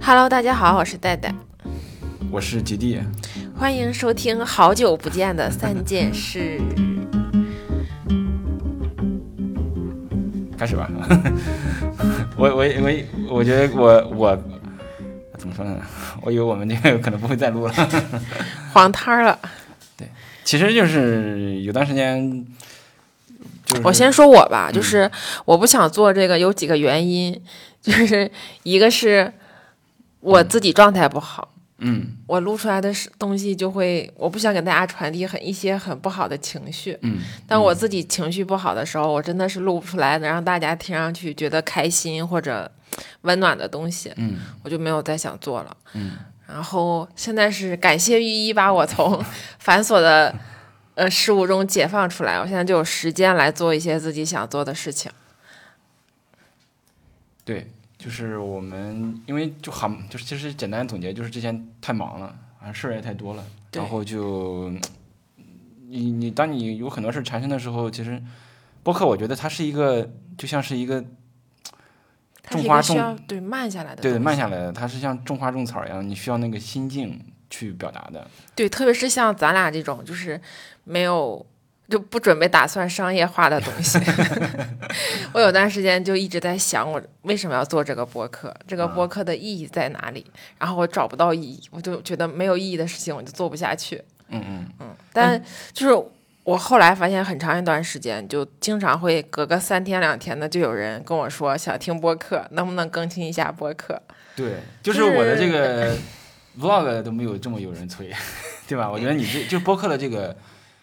Hello，大家好，我是戴戴，我是吉弟，欢迎收听好久不见的三件事。开始吧。我我我我觉得我我怎么说呢？我以为我们这个可能不会再录了，黄摊了。对，其实就是有段时间，就是我先说我吧，就是我不想做这个有几个原因，就是一个是我自己状态不好，嗯我录出来的是东西就会，我不想给大家传递很一些很不好的情绪。嗯，但我自己情绪不好的时候，我真的是录不出来能让大家听上去觉得开心或者温暖的东西，嗯我就没有再想做了。嗯然后现在是感谢御医把我从 繁琐的呃事物中解放出来，我现在就有时间来做一些自己想做的事情。对，就是我们因为就很就是其实简单总结就是之前太忙了，啊事儿也太多了，然后就你你当你有很多事儿缠身的时候，其实播客我觉得它是一个就像是一个种花种对慢下来的，对慢下来的，它是像种花种草一样，你需要那个心境去表达的。对，特别是像咱俩这种就是没有就不准备打算商业化的东西。我有段时间就一直在想，我为什么要做这个播客？这个播客的意义在哪里？然后我找不到意义，我就觉得没有意义的事情我就做不下去。嗯嗯嗯，但就是我后来发现，很长一段时间就经常会隔个三天两天的，就有人跟我说想听播客，能不能更新一下播客？对，就是我的这个 vlog 都没有这么有人催，对吧？我觉得你这就播客的这个，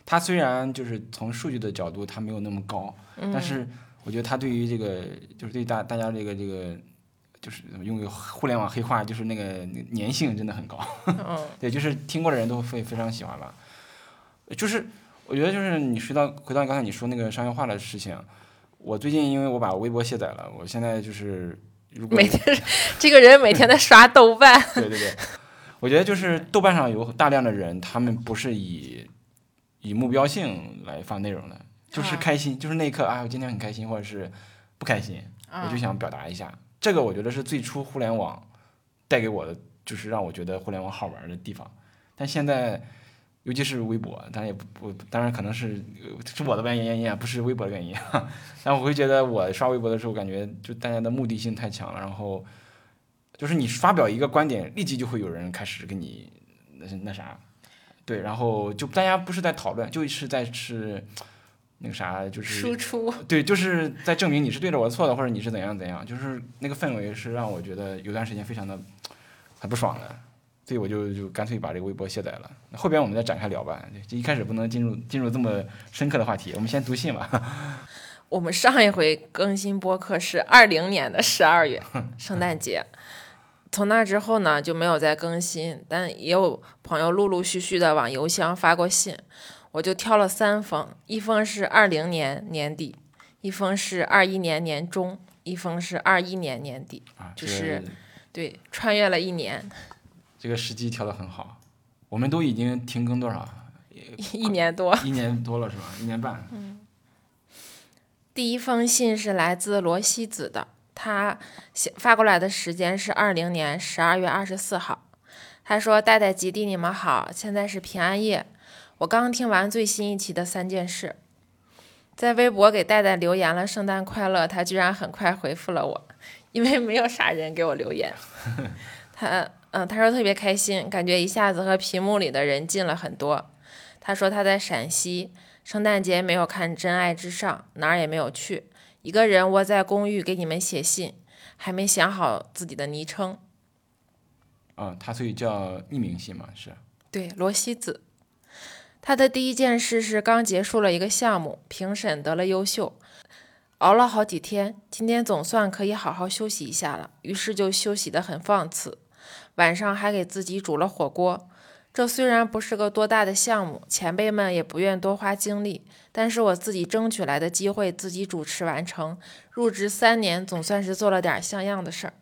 它虽然就是从数据的角度它没有那么高，嗯但是我觉得它对于这个就是对大大家这个这个就是用互联网黑化，就是那个粘性真的很高。嗯 对，就是听过的人都会非常喜欢吧。就是我觉得就是你回到回到刚才你说那个商业化的事情，我最近因为我把微博卸载了，我现在就是如果每天这个人每天在刷豆瓣，对对对，我觉得就是豆瓣上有大量的人，他们不是以以目标性来发内容的，就是啊开心，就是那一刻啊，我今天很开心，或者是不开心，我就想表达一下。这个我觉得是最初互联网带给我的，就是让我觉得互联网好玩的地方。但现在，尤其是微博，当然也不不，当然可能是呃是我的原因原因啊，不是微博的原因。但我会觉得我刷微博的时候，感觉就大家的目的性太强了，然后就是你发表一个观点，立即就会有人开始跟你那那啥，对，然后就大家不是在讨论，就是在是那个啥，就是输出。对，就是在证明你是对着我错的，或者你是怎样怎样，就是那个氛围是让我觉得有段时间非常的很不爽的，所以我就就干脆把这个微博卸载了。后边我们再展开聊吧，就一开始不能进入进入这么深刻的话题，我们先读信吧。我们上一回更新播客是二零年的十二月，圣诞节。从那之后呢，就没有再更新，但也有朋友陆陆续续的往邮箱发过信，我就挑了三封，一封是二零年年底，一封是二一年年中，一封是二一年年底，啊，就是对，穿越了一年，这个时机挑的很好，我们都已经停更多少？一年多。一年多了是吧？一年半。第一封信是来自罗西子的，他写发过来的时间是二零年十二月二十四号。他说：“戴戴吉弟，你们好，现在是平安夜，我刚听完最新一期的三件事，在微博给戴戴留言了圣诞快乐，他居然很快回复了我，因为没有啥人给我留言。他嗯，他说特别开心，感觉一下子和屏幕里的人近了很多。他说他在陕西。”圣诞节没有看《真爱至上》，哪儿也没有去，一个人窝在公寓给你们写信，还没想好自己的昵称。啊，他所以叫匿名信嘛，是。对，罗西子。他的第一件事是刚结束了一个项目，评审得了优秀，熬了好几天，今天总算可以好好休息一下了，于是就休息得很放肆，晚上还给自己煮了火锅。这虽然不是个多大的项目，前辈们也不愿多花精力，但是我自己争取来的机会，自己主持完成，入职三年，总算是做了点像样的事儿。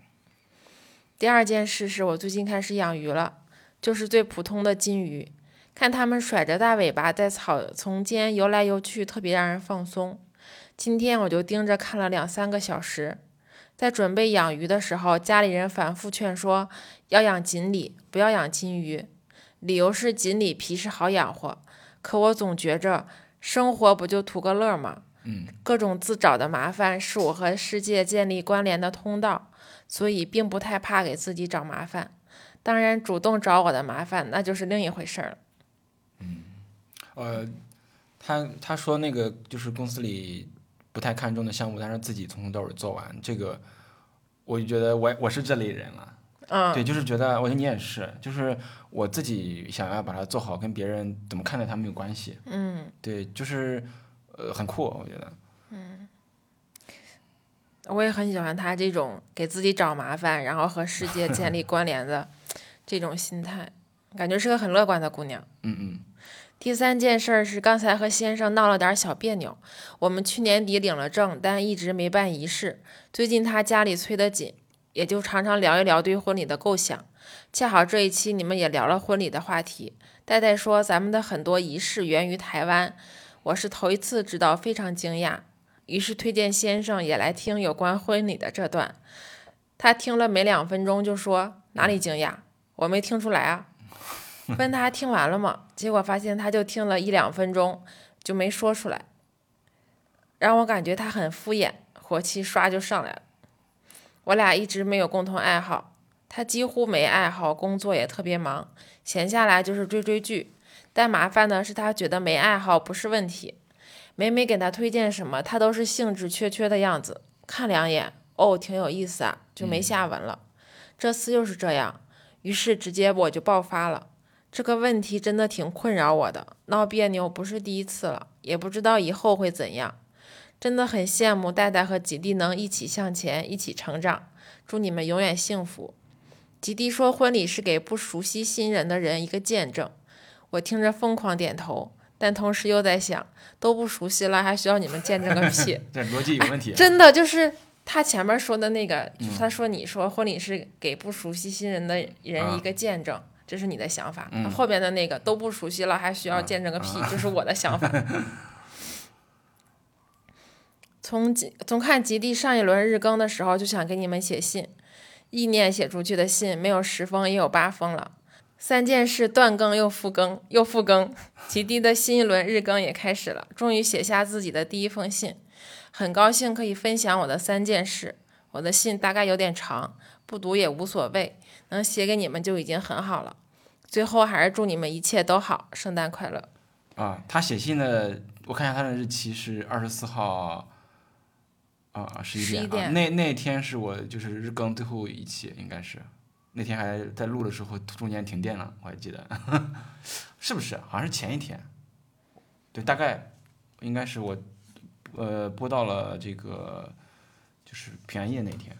第二件事是我最近开始养鱼了，就是最普通的金鱼，看它们甩着大尾巴在草丛间游来游去，特别让人放松。今天我就盯着看了两三个小时，在准备养鱼的时候，家里人反复劝说要养锦鲤，不要养金鱼，理由是锦鲤皮实好养活。可我总觉着生活不就图个乐吗？嗯，各种自找的麻烦是我和世界建立关联的通道，所以并不太怕给自己找麻烦。当然，主动找我的麻烦那就是另一回事儿了。呃，他他说那个就是公司里不太看重的项目，但是自己从头到尾做完，这个我就觉得我我是这类人了。嗯，对，就是觉得，我觉得你也是，就是我自己想要把它做好，跟别人怎么看待它没有关系。嗯，对，就是呃很酷，我觉得。嗯我也很喜欢他这种给自己找麻烦，然后和世界 建立关联的这种心态，感觉是个很乐观的姑娘。嗯嗯第三件事儿是刚才和先生闹了点小别扭。我们去年底领了证，但一直没办仪式。最近他家里催得紧，也就常常聊一聊对婚礼的构想。恰好这一期你们也聊了婚礼的话题，戴戴说咱们的很多仪式源于台湾，我是头一次知道，非常惊讶。于是推荐先生也来听有关婚礼的这段。他听了没两分钟就说哪里惊讶，我没听出来啊。问他听完了吗？结果发现他就听了一两分钟，就没说出来，让我感觉他很敷衍，火气唰就上来了。我俩一直没有共同爱好，他几乎没爱好，工作也特别忙，闲下来就是追追剧。但麻烦的是，他觉得没爱好不是问题，每每给他推荐什么，他都是兴致缺缺的样子，看两眼，哦，挺有意思啊，就没下文了。这次又是这样，于是直接我就爆发了。这个问题真的挺困扰我的，闹别扭不是第一次了，也不知道以后会怎样。真的很羡慕戴戴和吉弟能一起向前，一起成长。祝你们永远幸福。吉弟说婚礼是给不熟悉新人的人一个见证，我听着疯狂点头，但同时又在想，都不熟悉了，还需要你们见证个屁？这逻辑有问题。真的就是他前面说的那个，嗯他说你说婚礼是给不熟悉新人的人一个见证，这是你的想法。后边的那个都不熟悉了，还需要见证个屁？这是我的想法。从从看极地上一轮日更的时候，就想给你们写信，意念写出去的信没有十封也有八封了。三件事断更又复更又复更，极地的新一轮日更也开始了，终于写下自己的第一封信。很高兴可以分享我的三件事。我的信大概有点长，不读也无所谓，能写给你们就已经很好了。最后还是祝你们一切都好，圣诞快乐。啊，他写信的，我看一下他的日期是二十四号，啊，十一11点啊，点那那天是我就是日更最后一期，应该是那天还在录的时候中间停电了，我还记得，是不是？好像是前一天，对，大概应该是我呃播到了这个就是平安夜那天，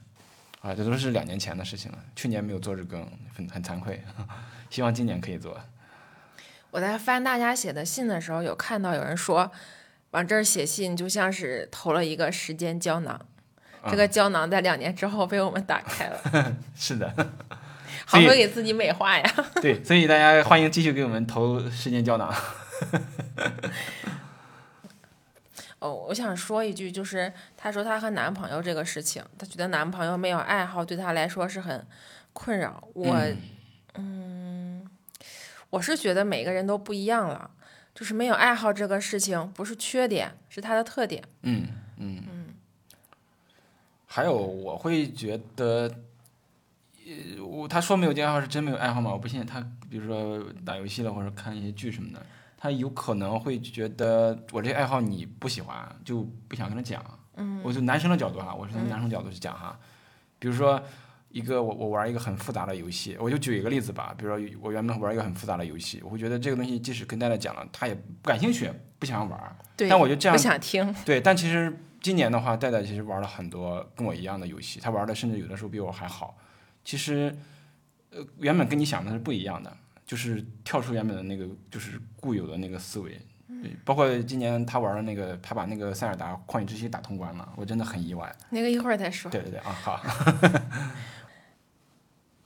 啊，这都是两年前的事情了，去年没有做日更，很很惭愧，希望今年可以做。我在翻大家写的信的时候，有看到有人说，往这儿写信就像是投了一个时间胶囊，这个胶囊在两年之后被我们打开了，是的。好会给自己美化呀。对，所以大家欢迎继续给我们投时间胶囊。哦，我想说一句，就是她说她和男朋友这个事情，她觉得男朋友没有爱好，对她来说是很困扰。我，嗯我是觉得每个人都不一样了，就是没有爱好这个事情不是缺点，是他的特点。嗯嗯还有，我会觉得，呃，我他说没有爱好是真没有爱好吗？我不信。他比如说打游戏了，或者看一些剧什么的，他有可能会觉得我这爱好你不喜欢，就不想跟他讲。嗯，我就男生的角度哈，我是从男生角度去讲哈。比如说一个我我玩一个很复杂的游戏，我就举一个例子吧。比如说我原本玩一个很复杂的游戏，我会觉得这个东西即使跟大家讲了，他也不感兴趣，不想玩。对，但我觉得这样不想听。对，但其实今年的话，戴戴其实玩了很多跟我一样的游戏，他玩的甚至有的时候比我还好。其实，呃，原本跟你想的是不一样的，就是跳出原本的那个就是固有的那个思维。对，包括今年他玩的那个，他把那个塞尔达旷野之息打通关了，我真的很意外。那个一会儿再说。对对对啊，好，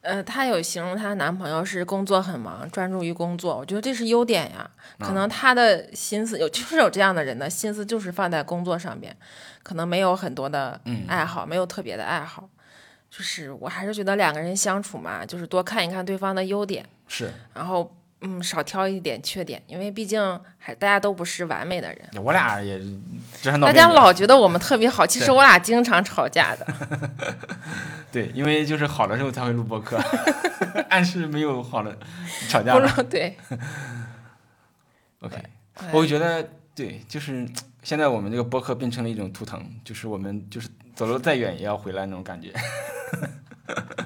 呃，她有形容她男朋友是工作很忙，专注于工作，我觉得这是优点呀。可能她的心思有，就是有这样的人的心思就是放在工作上面，可能没有很多的爱好，没有特别的爱好。就是我还是觉得两个人相处嘛，就是多看一看对方的优点，是，然后嗯少挑一点缺点，因为毕竟还大家都不是完美的人。我俩也这大家老觉得我们特别好，其实我俩经常吵架的。对，因为就是好的时候才会录播客，暗示没有好的吵架了。对。OK，我觉得对，就是现在我们这个播客变成了一种图腾，就是我们就是走了再远也要回来那种感觉。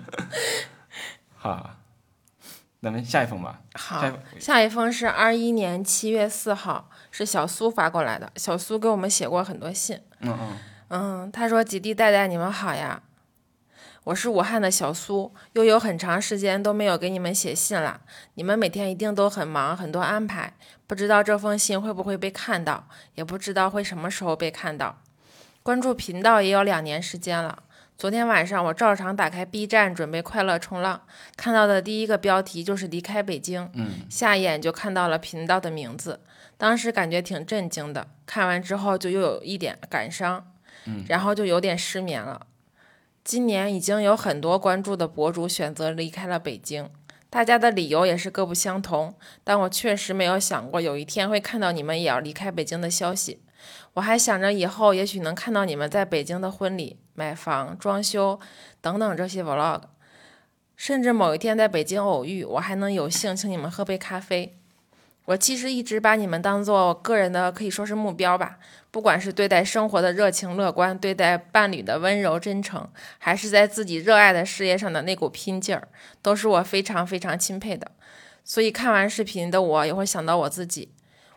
好，咱们下一封吧。好，下一封是二一年七月四号，是小苏发过来的。小苏给我们写过很多信。嗯嗯。嗯，他说：“吉弟、带带，你们好呀！我是武汉的小苏，又有很长时间都没有给你们写信了。你们每天一定都很忙，很多安排，不知道这封信会不会被看到，也不知道会什么时候被看到。关注频道也有两年时间了。”昨天晚上我照常打开 B 站准备快乐冲浪，看到的第一个标题就是离开北京，嗯，下一眼就看到了频道的名字，当时感觉挺震惊的，看完之后就又有一点感伤，嗯，然后就有点失眠了。今年已经有很多关注的博主选择离开了北京，大家的理由也是各不相同，但我确实没有想过有一天会看到你们也要离开北京的消息。我还想着以后也许能看到你们在北京的婚礼、买房、装修等等这些 vlog，甚至某一天在北京偶遇，我还能有幸请你们喝杯咖啡。我其实一直把你们当做个人的可以说是目标吧，不管是对待生活的热情乐观，对待伴侣的温柔真诚，还是在自己热爱的事业上的那股拼劲儿，都是我非常非常钦佩的。所以看完视频的我也会想到我自己。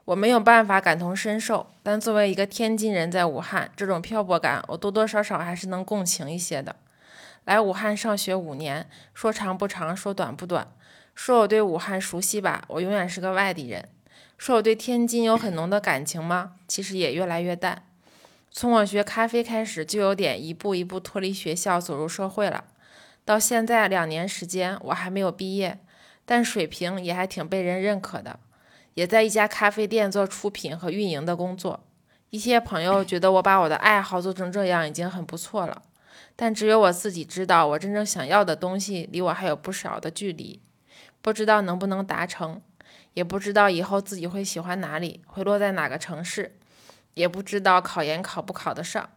我没有办法感同身受，但作为一个天津人，在武汉这种漂泊感，我多多少少还是能共情一些的。来武汉上学五年，说长不长，说短不短。说我对武汉熟悉吧，我永远是个外地人。说我对天津有很浓的感情吗？其实也越来越淡。从我学咖啡开始，就有点一步一步脱离学校，走入社会了。到现在两年时间，我还没有毕业，但水平也还挺被人认可的。也在一家咖啡店做出品和运营的工作。一些朋友觉得我把我的爱好做成这样已经很不错了，但只有我自己知道，我真正想要的东西离我还有不少的距离，不知道能不能达成，也不知道以后自己会喜欢哪里，会落在哪个城市，也不知道考研考不考得上。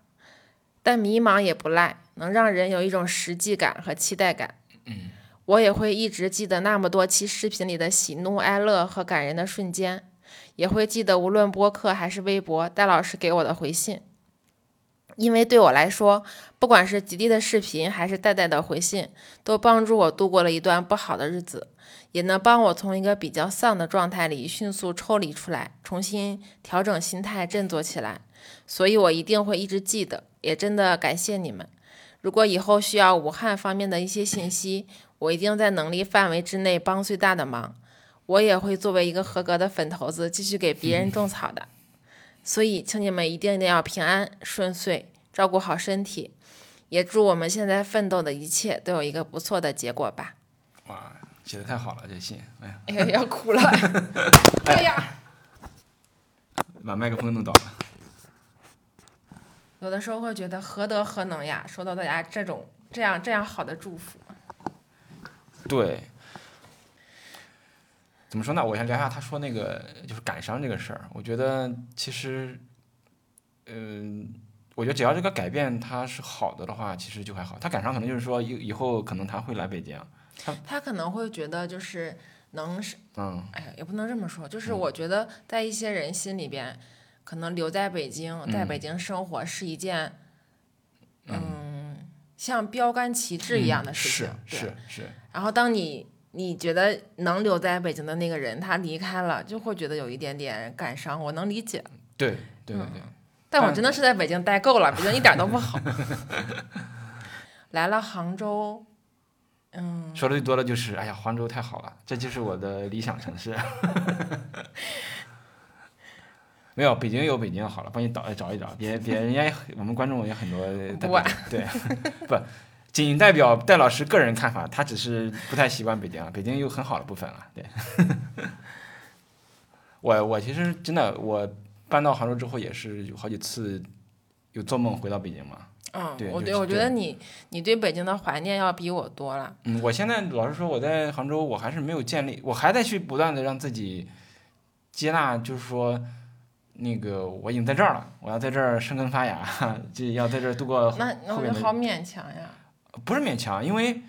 但迷茫也不赖，能让人有一种实际感和期待感。嗯。我也会一直记得那么多期视频里的喜怒哀乐和感人的瞬间，也会记得无论播客还是微博，戴老师给我的回信。因为对我来说，不管是吉利的视频还是戴戴的回信，都帮助我度过了一段不好的日子，也能帮我从一个比较丧的状态里迅速抽离出来，重新调整心态，振作起来。所以我一定会一直记得，也真的感谢你们。如果以后需要武汉方面的一些信息，我一定在能力范围之内帮最大的忙，我也会作为一个合格的粉头子继续给别人种草的。所以，请你们一定一定要平安顺遂，照顾好身体，也祝我们现在奋斗的一切都有一个不错的结果吧。哇，写的太好了，这信，哎呀，哎呀，要哭了，哎呀，把麦克风弄倒了。有的时候会觉得何德何能呀，收到大家这种这样这样好的祝福。对，怎么说呢？我先聊一下他说那个就是感伤这个事儿。我觉得其实，嗯，我觉得只要这个改变他是好的的话，其实就还好。他感伤可能就是说以以后可能他会来北京，他他可能会觉得就是能是嗯，哎呀，也不能这么说，就是我觉得在一些人心里边，可能留在北京，在北京生活是一件嗯。像标杆旗帜一样的事情，是是是。然后，当你你觉得能留在北京的那个人他离开了，就会觉得有一点点感伤。我能理解。对对对对。但我真的是在北京待够了，北京一点都不好。来了杭州，嗯。说的最多的就是，哎呀，杭州太好了，这就是我的理想城市。没有，北京有北京好了，帮你找找一找，别别人家我们观众也很多，对，不，仅代表戴老师个人看法，他只是不太习惯北京，北京有很好的部分了。对，我我其实真的，我搬到杭州之后也是有好几次有做梦回到北京嘛。嗯，对我对我觉得你你对北京的怀念要比我多了。嗯，我现在老实说，我在杭州我还是没有建立，我还在去不断的让自己接纳，就是说。那个我已经在这儿了，我要在这儿生根发芽，就要在这儿度过那那我就好勉强呀。不是勉强，因为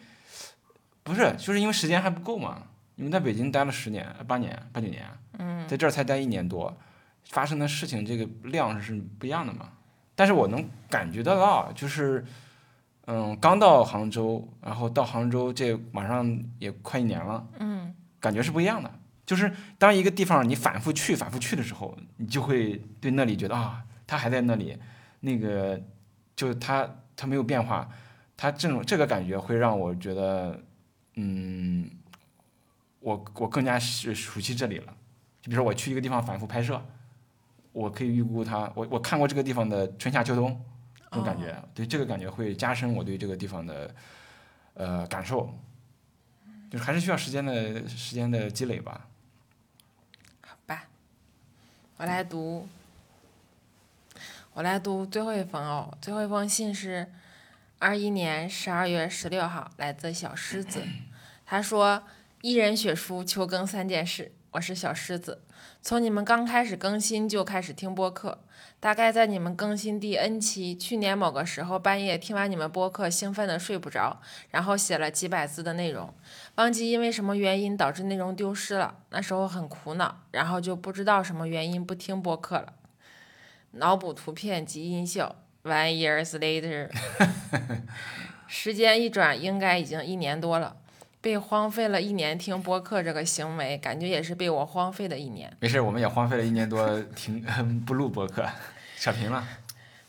不是，就是因为时间还不够嘛。因为在北京待了十年、八年、八九年，嗯，在这儿才待一年多，发生的事情这个量是不一样的嘛。但是我能感觉得到，就是嗯，刚到杭州，然后到杭州这马上也快一年了，嗯，感觉是不一样的。就是当一个地方你反复去、反复去的时候，你就会对那里觉得啊，它还在那里，那个就它它没有变化，它这种这个感觉会让我觉得，嗯，我我更加是熟悉这里了。就比如说我去一个地方反复拍摄，我可以预估它，我我看过这个地方的春夏秋冬，这种感觉，对这个感觉会加深我对这个地方的呃感受，就是还是需要时间的时间的积累吧。好吧。我来读，我来读最后一封哦。最后一封信是二一年十二月十六号，来自小狮子。他说：“一人血书求更三件事。”我是小狮子，从你们刚开始更新就开始听播客，大概在你们更新第 N 期，去年某个时候半夜听完你们播客，兴奋的睡不着，然后写了几百字的内容，忘记因为什么原因导致内容丢失了，那时候很苦恼，然后就不知道什么原因不听播客了。脑补图片及音效。One years later，时间一转，应该已经一年多了。被荒废了一年听播客这个行为，感觉也是被我荒废的一年。没事，我们也荒废了一年多听不录播客，扯平了。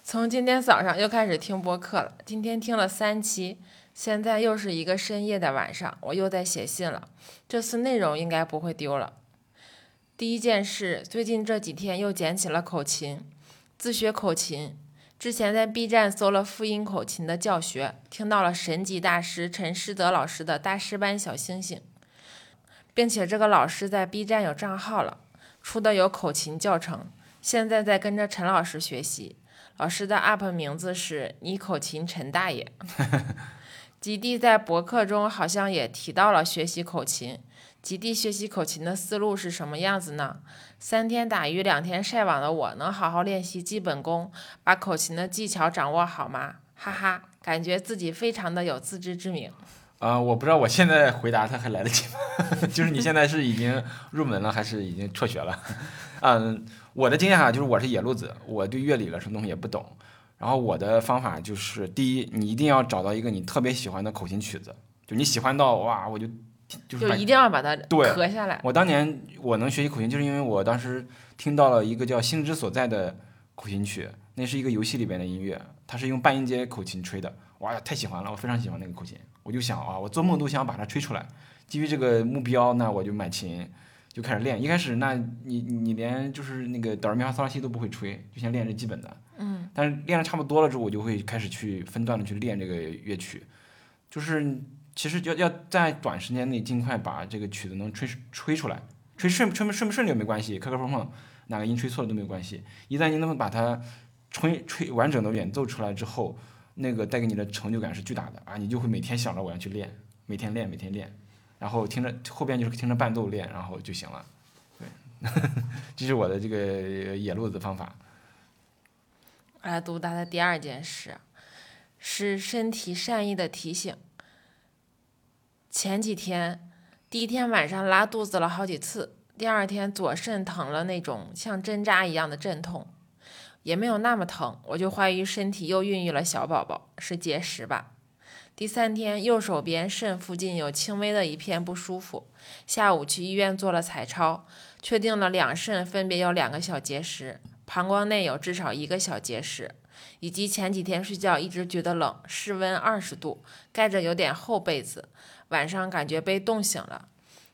从今天早上又开始听播客了，今天听了三期，现在又是一个深夜的晚上，我又在写信了。这次内容应该不会丢了。第一件事，最近这几天又捡起了口琴，自学口琴。之前在 B 站搜了复音口琴的教学，听到了神级大师陈师德老师的大师班小星星，并且这个老师在 B 站有账号了，出的有口琴教程，现在在跟着陈老师学习。老师的 UP 名字是你口琴陈大爷。吉弟在博客中好像也提到了学习口琴。极地学习口琴的思路是什么样子呢？三天打鱼两天晒网的我，能好好练习基本功，把口琴的技巧掌握好吗？哈哈，感觉自己非常的有自知之明。啊、我不知道我现在回答他还来得及吗？就是你现在是已经入门了，还是已经辍学了？嗯，我的经验哈，就是我是野路子，我对乐理了什么东西也不懂。然后我的方法就是，第一，你一定要找到一个你特别喜欢的口琴曲子，就你喜欢到哇，我就就是就一定要把它对合下来。我当年我能学习口琴，就是因为我当时听到了一个叫《心之所在》的口琴曲，那是一个游戏里边的音乐，它是用半音阶口琴吹的，哇，太喜欢了，我非常喜欢那个口琴，我就想啊，我做梦都想把它吹出来。基于这个目标，那我就买琴，就开始练。一开始，那你你连就是那个哆来咪发嗦拉西都不会吹，就先练这基本的。嗯。但是练的差不多了之后，我就会开始去分段的去练这个乐曲，就是其实要要在短时间内尽快把这个曲子能吹吹出来，吹顺吹不顺不顺溜没关系，磕磕碰碰哪个音吹错了都没有关系。一旦你能把它吹吹完整的演奏出来之后，那个带给你的成就感是巨大的啊！你就会每天想着我要去练，每天练每天练，然后听着后边就是听着伴奏练，然后就行了。对，这是我的这个野路子方法。来读他的第二件事，是身体善意的提醒。前几天，第一天晚上拉肚子了好几次，第二天左肾疼了那种像针扎一样的阵痛，也没有那么疼，我就怀疑身体又孕育了小宝宝，是结石吧。第三天，右手边肾附近有轻微的一片不舒服，下午去医院做了彩超，确定了两肾分别有两个小结石。膀胱内有至少一个小结石，以及前几天睡觉一直觉得冷，室温二十度，盖着有点厚被子，晚上感觉被冻醒了。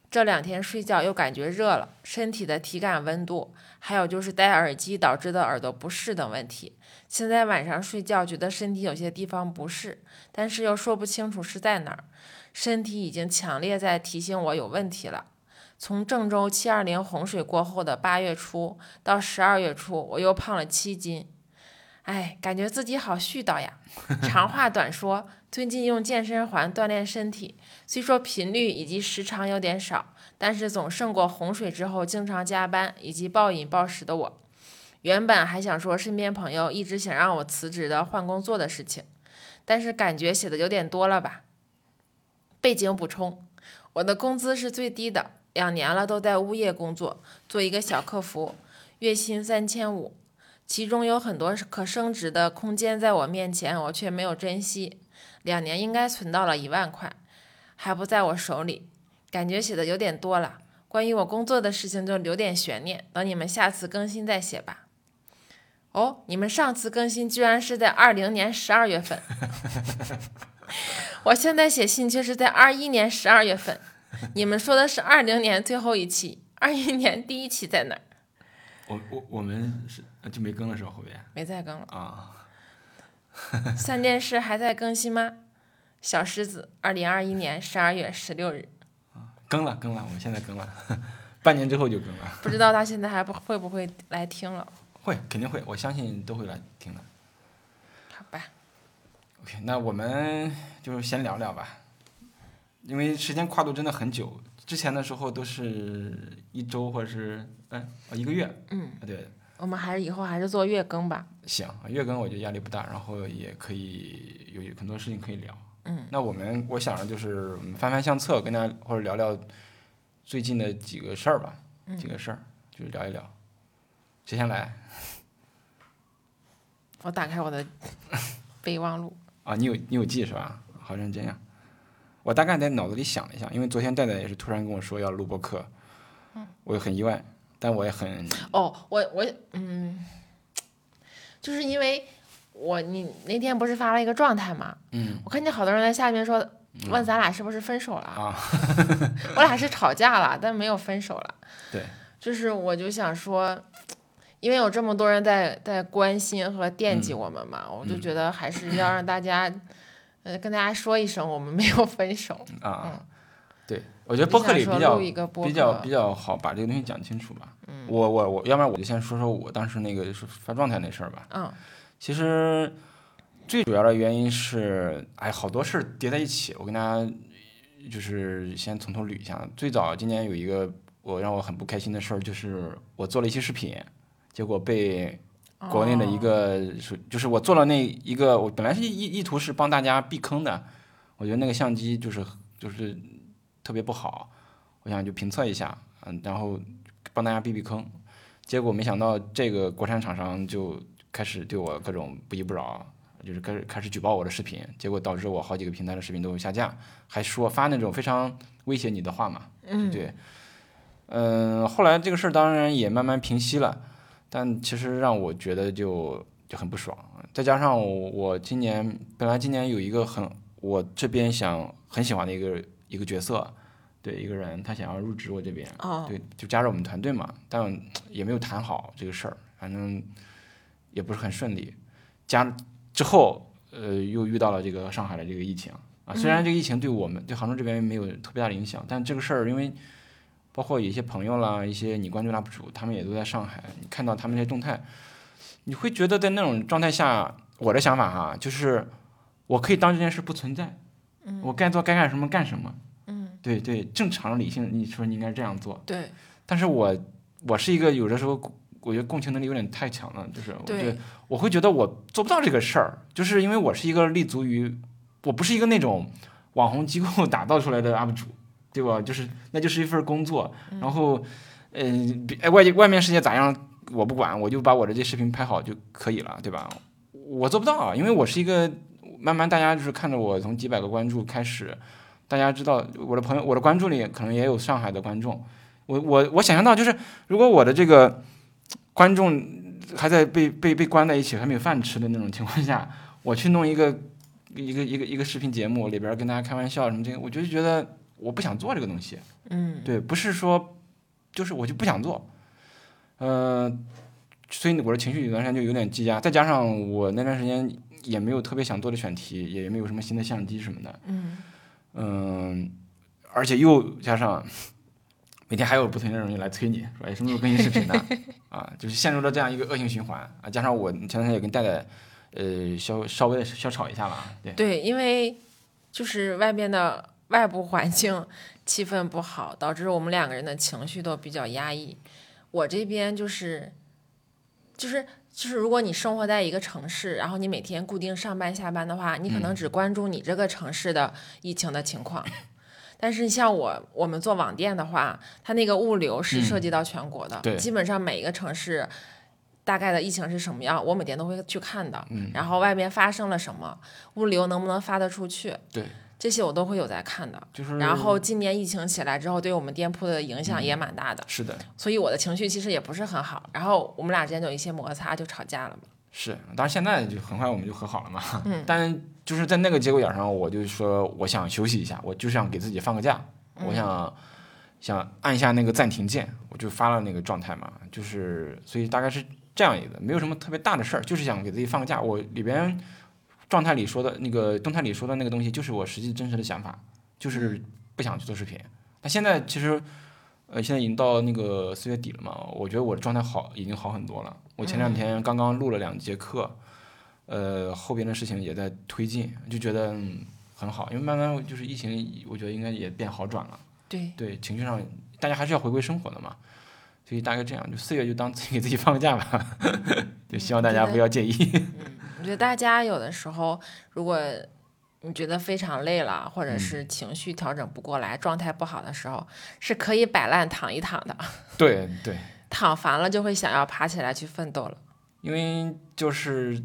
这两天睡觉又感觉热了，身体的体感温度，还有就是戴耳机导致的耳朵不适等问题。现在晚上睡觉觉得身体有些地方不适，但是又说不清楚是在哪儿，身体已经强烈在提醒我有问题了。从郑州七二零洪水过后的八月初到十二月初，我又胖了七斤。哎，感觉自己好絮叨呀。长话短说，最近用健身环锻炼身体，虽说频率以及时长有点少，但是总胜过洪水之后经常加班以及暴饮暴食的我。原本还想说身边朋友一直想让我辞职的换工作的事情，但是感觉写的有点多了吧。背景补充：我的工资是最低的，两年了都在物业工作，做一个小客服，月薪三千五。其中有很多可升值的空间，在我面前，我却没有珍惜。两年应该存到了一万块，还不在我手里，感觉写的有点多了。关于我工作的事情就留点悬念，等你们下次更新再写吧。哦，你们上次更新居然是在二零年十二月份，我现在写信却是在二一年十二月份。你们说的是二零年最后一期，二一年第一期在哪儿？我我我们是就没更了是吧？后边没再更了啊。三件事还在更新吗？小狮子，二零二一年十二月十六日。更了更了，我们现在更了，半年之后就更了。不知道他现在还不会不会来听了？会，肯定会，我相信都会来听的。好吧。OK，那我们就先聊聊吧，因为时间跨度真的很久。之前的时候都是一周或者是哎一个月，嗯，对，我们还是以后还是做月更吧。行，月更我觉得压力不大，然后也可以有很多事情可以聊。嗯，那我们我想着就是翻翻相册，跟大家或者聊聊最近的几个事儿吧，几个事儿就是聊一聊。谁先来？我打开我的 备忘录。啊，你有你有记是吧？好认真呀。我大概在脑子里想了一下，因为昨天戴戴也是突然跟我说要录播课，我也很意外，但我也很哦，我我嗯，就是因为我你那天不是发了一个状态嘛，嗯，我看见好多人在下面说问咱俩是不是分手了啊，我俩是吵架了，但没有分手了，对，就是我就想说，因为有这么多人在在关心和惦记我们嘛，我就觉得还是。要让大家。呃，跟大家说一声，我们没有分手啊。对，我觉得播客里比较比较比较好把这个东西讲清楚吧。嗯，我我我要不然我就先说说我当时那个是发状态那事儿吧。嗯，其实最主要的原因是，哎，好多事儿叠在一起。我跟大家就是先从头捋一下。最早今年有一个我让我很不开心的事儿，就是我做了一期视频，结果被。国内的一个是，就是我做了那一个，我本来是意意图是帮大家避坑的，我觉得那个相机就是就是特别不好，我想就评测一下，嗯，然后帮大家避避坑，结果没想到这个国产厂商就开始对我各种不依不饶，就是开始开始举报我的视频，结果导致我好几个平台的视频都下架，还说发那种非常威胁你的话嘛，嗯，对，嗯，后来这个事儿当然也慢慢平息了。但其实让我觉得就就很不爽，再加上我今年本来今年有一个很我这边想很喜欢的一个一个角色，对一个人他想要入职我这边，对就加入我们团队嘛，但也没有谈好这个事儿，反正也不是很顺利。加之后呃又遇到了这个上海的这个疫情啊，虽然这个疫情对我们对杭州这边没有特别大的影响，但这个事儿因为。包括一些朋友啦，一些你关注 UP 主，他们也都在上海。你看到他们那些动态，你会觉得在那种状态下，我的想法哈，就是我可以当这件事不存在，我该做该干什么干什么。嗯，对对，正常理性，你说你应该这样做。对。但是我我是一个有的时候我觉得共情能力有点太强了，就是对，我会觉得我做不到这个事儿，就是因为我是一个立足于，我不是一个那种网红机构打造出来的 UP 主。对吧？就是那就是一份工作，然后，嗯，哎，外界外面世界咋样我不管，我就把我的这视频拍好就可以了，对吧？我做不到啊，因为我是一个慢慢大家就是看着我从几百个关注开始，大家知道我的朋友，我的关注里可能也有上海的观众，我我我想象到就是如果我的这个观众还在被被被关在一起还没有饭吃的那种情况下，我去弄一个一个一个一个视频节目里边跟大家开玩笑什么这个，我就觉得。我不想做这个东西。嗯，对，不是说就是我就不想做，嗯、所以我的情绪有段时间就有点积压，再加上我那段时间也没有特别想做的选题，也没有什么新的相机什么的，嗯嗯，而且又加上每天还有不同的人来催你说，哎，什么时候更新视频呢？啊，就是陷入了这样一个恶性循环啊。加上我前两天也跟戴戴，呃，稍稍微的小吵一下了啊，对，对，因为就是外边的外部环境气氛不好，导致我们两个人的情绪都比较压抑。我这边就是就是就是，如果你生活在一个城市，然后你每天固定上班下班的话，你可能只关注你这个城市的疫情的情况。但是像我我们做网店的话，它那个物流是嗯涉及到全国的，对基本上每一个城市大概的疫情是什么样，我每天都会去看的。嗯然后外面发生了什么，物流能不能发得出去，对，这些我都会有在看的。就是然后今年疫情起来之后，对我们店铺的影响也蛮大的，是的，所以我的情绪其实也不是很好。然后我们俩之间就有一些摩擦，就吵架了嘛。是，当然现在就很快我们就和好了嘛。嗯但就是在那个节骨眼上，我就说我想休息一下，我就想给自己放个假，我想想按一下那个暂停键，我就发了那个状态嘛。就是所以大概是这样一个，没有什么特别大的事儿，就是想给自己放个假。我里边状态里说的那个动态里说的那个东西，就是我实际真实的想法，就是不想去做视频。那现在其实。呃，现在已经到那个四月底了嘛，我觉得我的状态好，已经好很多了。我前两天刚刚录了两节课，呃，后边的事情也在推进，就觉得、嗯、很好，因为慢慢就是疫情，我觉得应该也变好转了。对，对，情绪上大家还是要回归生活的嘛，所以大概这样，就四月就当自己给 自己放个假吧，就希望大家不要介意。我觉得大家有的时候，如果你觉得非常累了，或者嗯是情绪调整不过来、状态不好的时候，是可以摆烂躺一躺的。对对，躺烦了就会想要爬起来去奋斗了。因为就是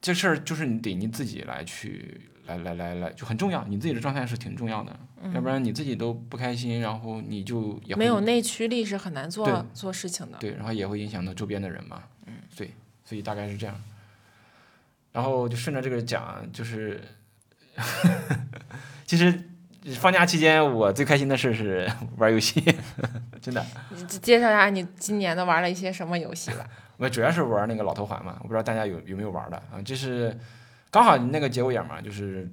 这事儿，就是你得你自己来去来来来来，就很重要。你自己的状态是挺重要的，要不然你自己都不开心，然后你就也没有内驱力是很难做做事情的。对，然后也会影响到周边的人嘛。嗯，对，所以大概是这样。然后就顺着这个讲，就是 其实放假期间我最开心的事是玩游戏，真的。你介绍一下你今年都玩了一些什么游戏吧？我主要是玩那个老头环嘛，我不知道大家有有没有玩的啊？就是刚好那个节骨眼嘛，就是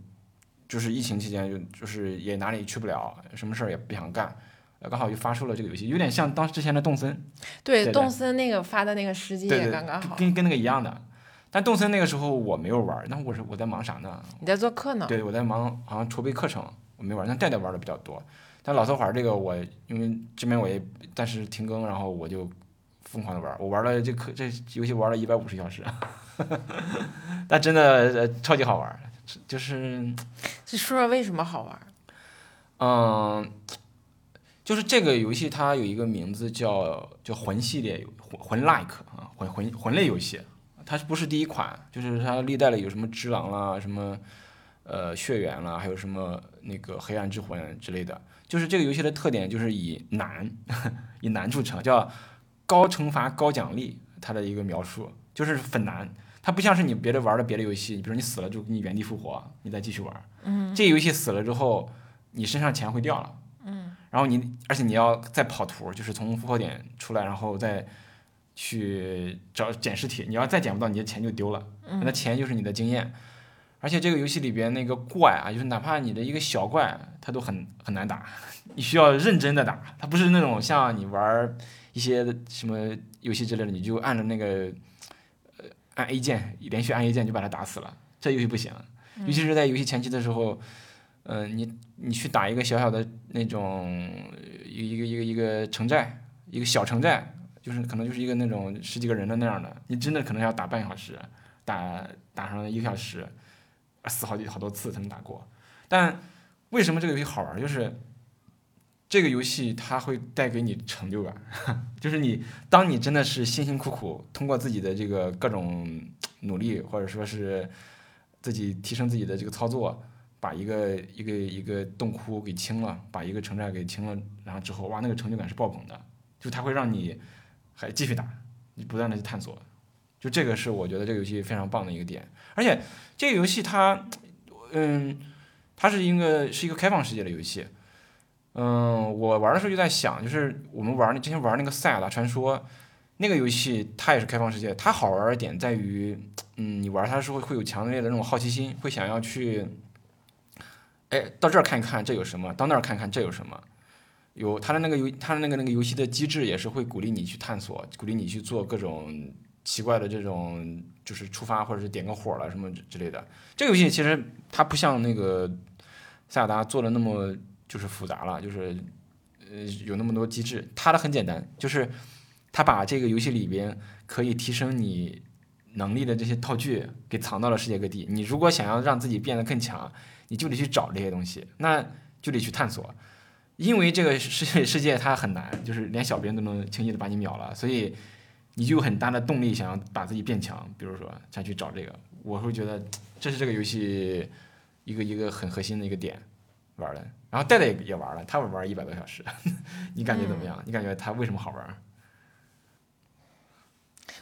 就是疫情期间就就是也哪里去不了，什么事儿也不想干，呃刚好就发售了这个游戏，有点像当之前的动森，对，动森那个发的那个时机也刚刚好。跟跟那个一样的。但动森那个时候我没有玩，那我是我在忙啥呢？你在做课呢？对，我在忙好像筹备课程，我没玩，但戴戴玩的比较多。但老头环这个我因为这边我也暂时停更，然后我就疯狂的玩，我玩了这课这游戏玩了一百五十小时，但真的呃超级好玩，就是就说说为什么好玩？嗯，就是这个游戏它有一个名字叫叫魂系列魂魂 like 啊魂魂魂类游戏，它不是第一款，就是它历代的有什么只狼啦，什么呃血缘啦，还有什么那个黑暗之魂之类的。就是这个游戏的特点就是以难 以难著称，叫高惩罚高奖励，它的一个描述就是很难。它不像是你别的玩的别的游戏，比如你死了就给你原地复活，你再继续玩。嗯，这个游戏死了之后，你身上钱会掉了。嗯，然后你而且你要再跑图，就是从复活点出来，然后再去找捡尸体，你要再捡不到，你的钱就丢了。那钱就是你的经验。而且这个游戏里边那个怪啊，就是哪怕你的一个小怪，它都很很难打，你需要认真的打，它不是那种像你玩一些什么游戏之类的，你就按着那个呃按 A 键，连续按 A 键就把它打死了，这游戏不行。尤其是在游戏前期的时候，嗯、你你去打一个小小的那种呃一个一个一个城寨，一个小城寨，就是可能就是一个那种十几个人的那样的，你真的可能要打半小时，打打上一个小时，死好几好多次才能打过。但为什么这个游戏好玩？就是这个游戏它会带给你成就感，就是你当你真的是辛辛苦苦通过自己的这个各种努力，或者说是自己提升自己的这个操作，把一个一个一个洞窟给清了，把一个城寨给清了，然后之后哇，那个成就感是爆棚的，就它会让你还继续打，你不断的去探索，就这个是我觉得这个游戏非常棒的一个点，而且这个游戏它，嗯，它是一个是一个开放世界的游戏。嗯，我玩的时候就在想，就是我们玩那之前玩那个《塞尔达传说》那个游戏，它也是开放世界。它好玩的点在于，嗯，你玩它的时候会有强烈的那种好奇心，会想要去，哎，到这儿看一看这有什么，到那儿看看这有什么。有它的那个游，它的那个那个游戏的机制也是会鼓励你去探索，鼓励你去做各种奇怪的这种，就是触发或者是点个火了什么之类的。这个游戏其实它不像那个塞尔达做的那么就是复杂了，就是呃有那么多机制。它的很简单，就是它把这个游戏里边可以提升你能力的这些道具给藏到了世界各地。你如果想要让自己变得更强，你就得去找这些东西，那就得去探索。因为这个世界世界它很难，就是连小兵都能轻易的把你秒了，所以你就有很大的动力想要把自己变强。比如说想去找这个，我会觉得这是这个游戏一个一个很核心的一个点玩的。然后戴戴也也玩了，他玩一百多小时，你感觉怎么样？你感觉他为什么好玩？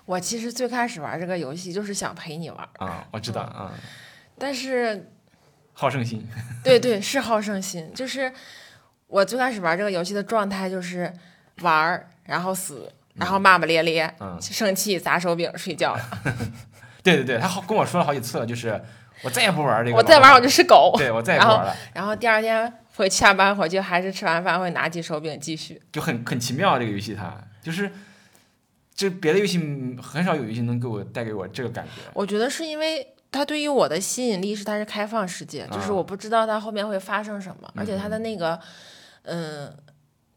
我其实最开始玩这个游戏就是想陪你玩啊，我知道啊，但是好胜心，对对是好胜心，就是我最开始玩这个游戏的状态就是玩儿，然后死，然后骂骂咧咧，生气砸手柄睡觉。对对对，他好跟我说了好几次了，就是我再也不玩这个，我再玩我就是狗，对我 再也不玩了。然后第二天回下班回去还是吃完饭会拿起手柄继续，就很很奇妙这个游戏它就是。就别的游戏很少有游戏能给我带给我这个感觉。我觉得是因为它对于我的吸引力是它是开放世界，就是我不知道它后面会发生什么，而且它的那个，嗯，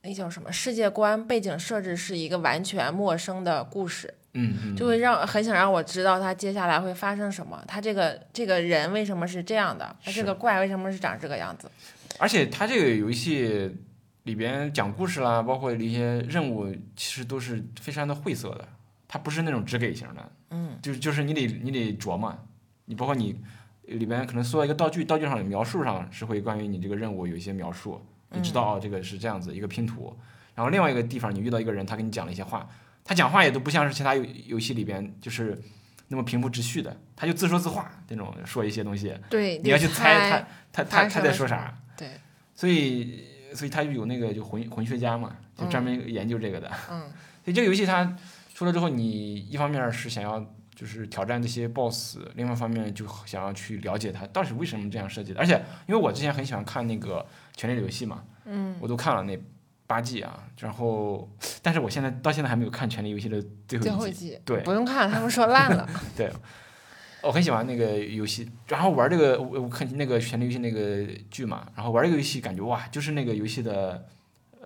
那叫什么世界观背景设置是一个完全陌生的故事，嗯，就会让很想让我知道它接下来会发生什么，它这个这个人为什么是这样的，它这个怪为什么是长这个样子。而且它这个游戏。里边讲故事啦，包括一些任务，其实都是非常的晦涩的，它不是那种只给型的，嗯，就就是你得你得琢磨，你包括你里边可能搜到一个道具，道具上的描述上是会关于你这个任务有一些描述，你知道哦这个是这样子一个拼图，然后另外一个地方你遇到一个人，他跟你讲了一些话，他讲话也都不像是其他游游戏里边就是那么平铺直叙的，他就自说自话那种说一些东西，对，你要去猜他他他他在说啥，对，所以。所以他就有那个就魂魂学家嘛，就专门研究这个的。嗯。所以这个游戏它出了之后，你一方面是想要就是挑战这些 BOSS，另外一方面就想要去了解它到底为什么这样设计的。而且因为我之前很喜欢看那个《权力的游戏》嘛，嗯，我都看了那八季啊，然后但是我现在到现在还没有看《权力游戏》的最后一季。对。不用看，他们说烂了。对。我很喜欢那个游戏，然后玩这个我我看那个权力游戏那个剧嘛，然后玩这个游戏感觉哇，就是那个游戏的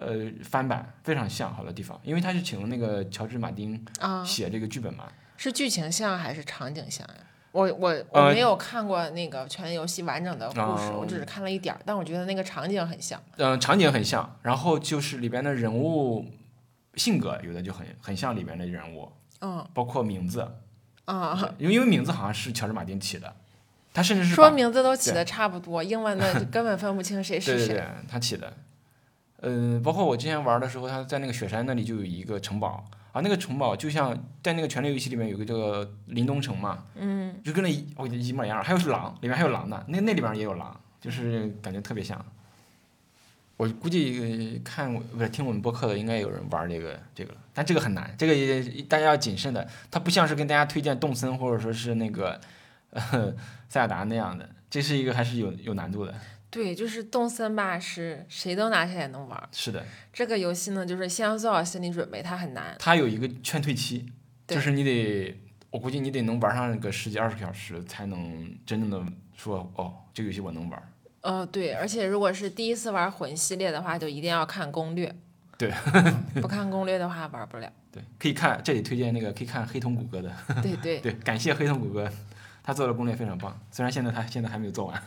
呃翻版非常像好多地方，因为他是请了那个乔治马丁写这个剧本嘛。是剧情像还是场景像呀？我我我没有看过那个权力游戏完整的故事，我只是看了一点儿，但我觉得那个场景很像。嗯，场景很像，然后就是里边的人物性格有的就很很像里边的人物，嗯，包括名字。啊，因为因为名字好像是乔治马丁起的，他甚至是说名字都起的差不多，英文的根本分不清谁是谁。对对对，他起的。嗯，包括我之前玩的时候，他在那个雪山那里就有一个城堡啊，那个城堡就像在那个权力游戏里面有个这个林东城嘛，嗯，就跟那一我一模一样，还有是狼，里面还有狼呢，那那里边也有狼，就是感觉特别像。我估计看不是听我们播客的，应该有人玩这个这个了，但这个很难，这个也大家要谨慎的。它不像是跟大家推荐动森或者说是那个呃 塞尔达那样的，这是一个还是有有难度的。对，就是动森吧，是谁都拿起来能玩。是的。这个游戏呢，就是先要做好心理准备，它很难。它有一个劝退期，就是你得，我估计你得能玩上个十几二十个小时，才能真正的说哦，这个游戏我能玩。哦，对，而且如果是第一次玩魂系列的话，就一定要看攻略。对，不 看攻略的话玩不了。对，可以看这里推荐那个可以看黑瞳谷歌的。对对 对，感谢黑瞳谷歌，他做的攻略非常棒。虽然现在他现在还没有做完。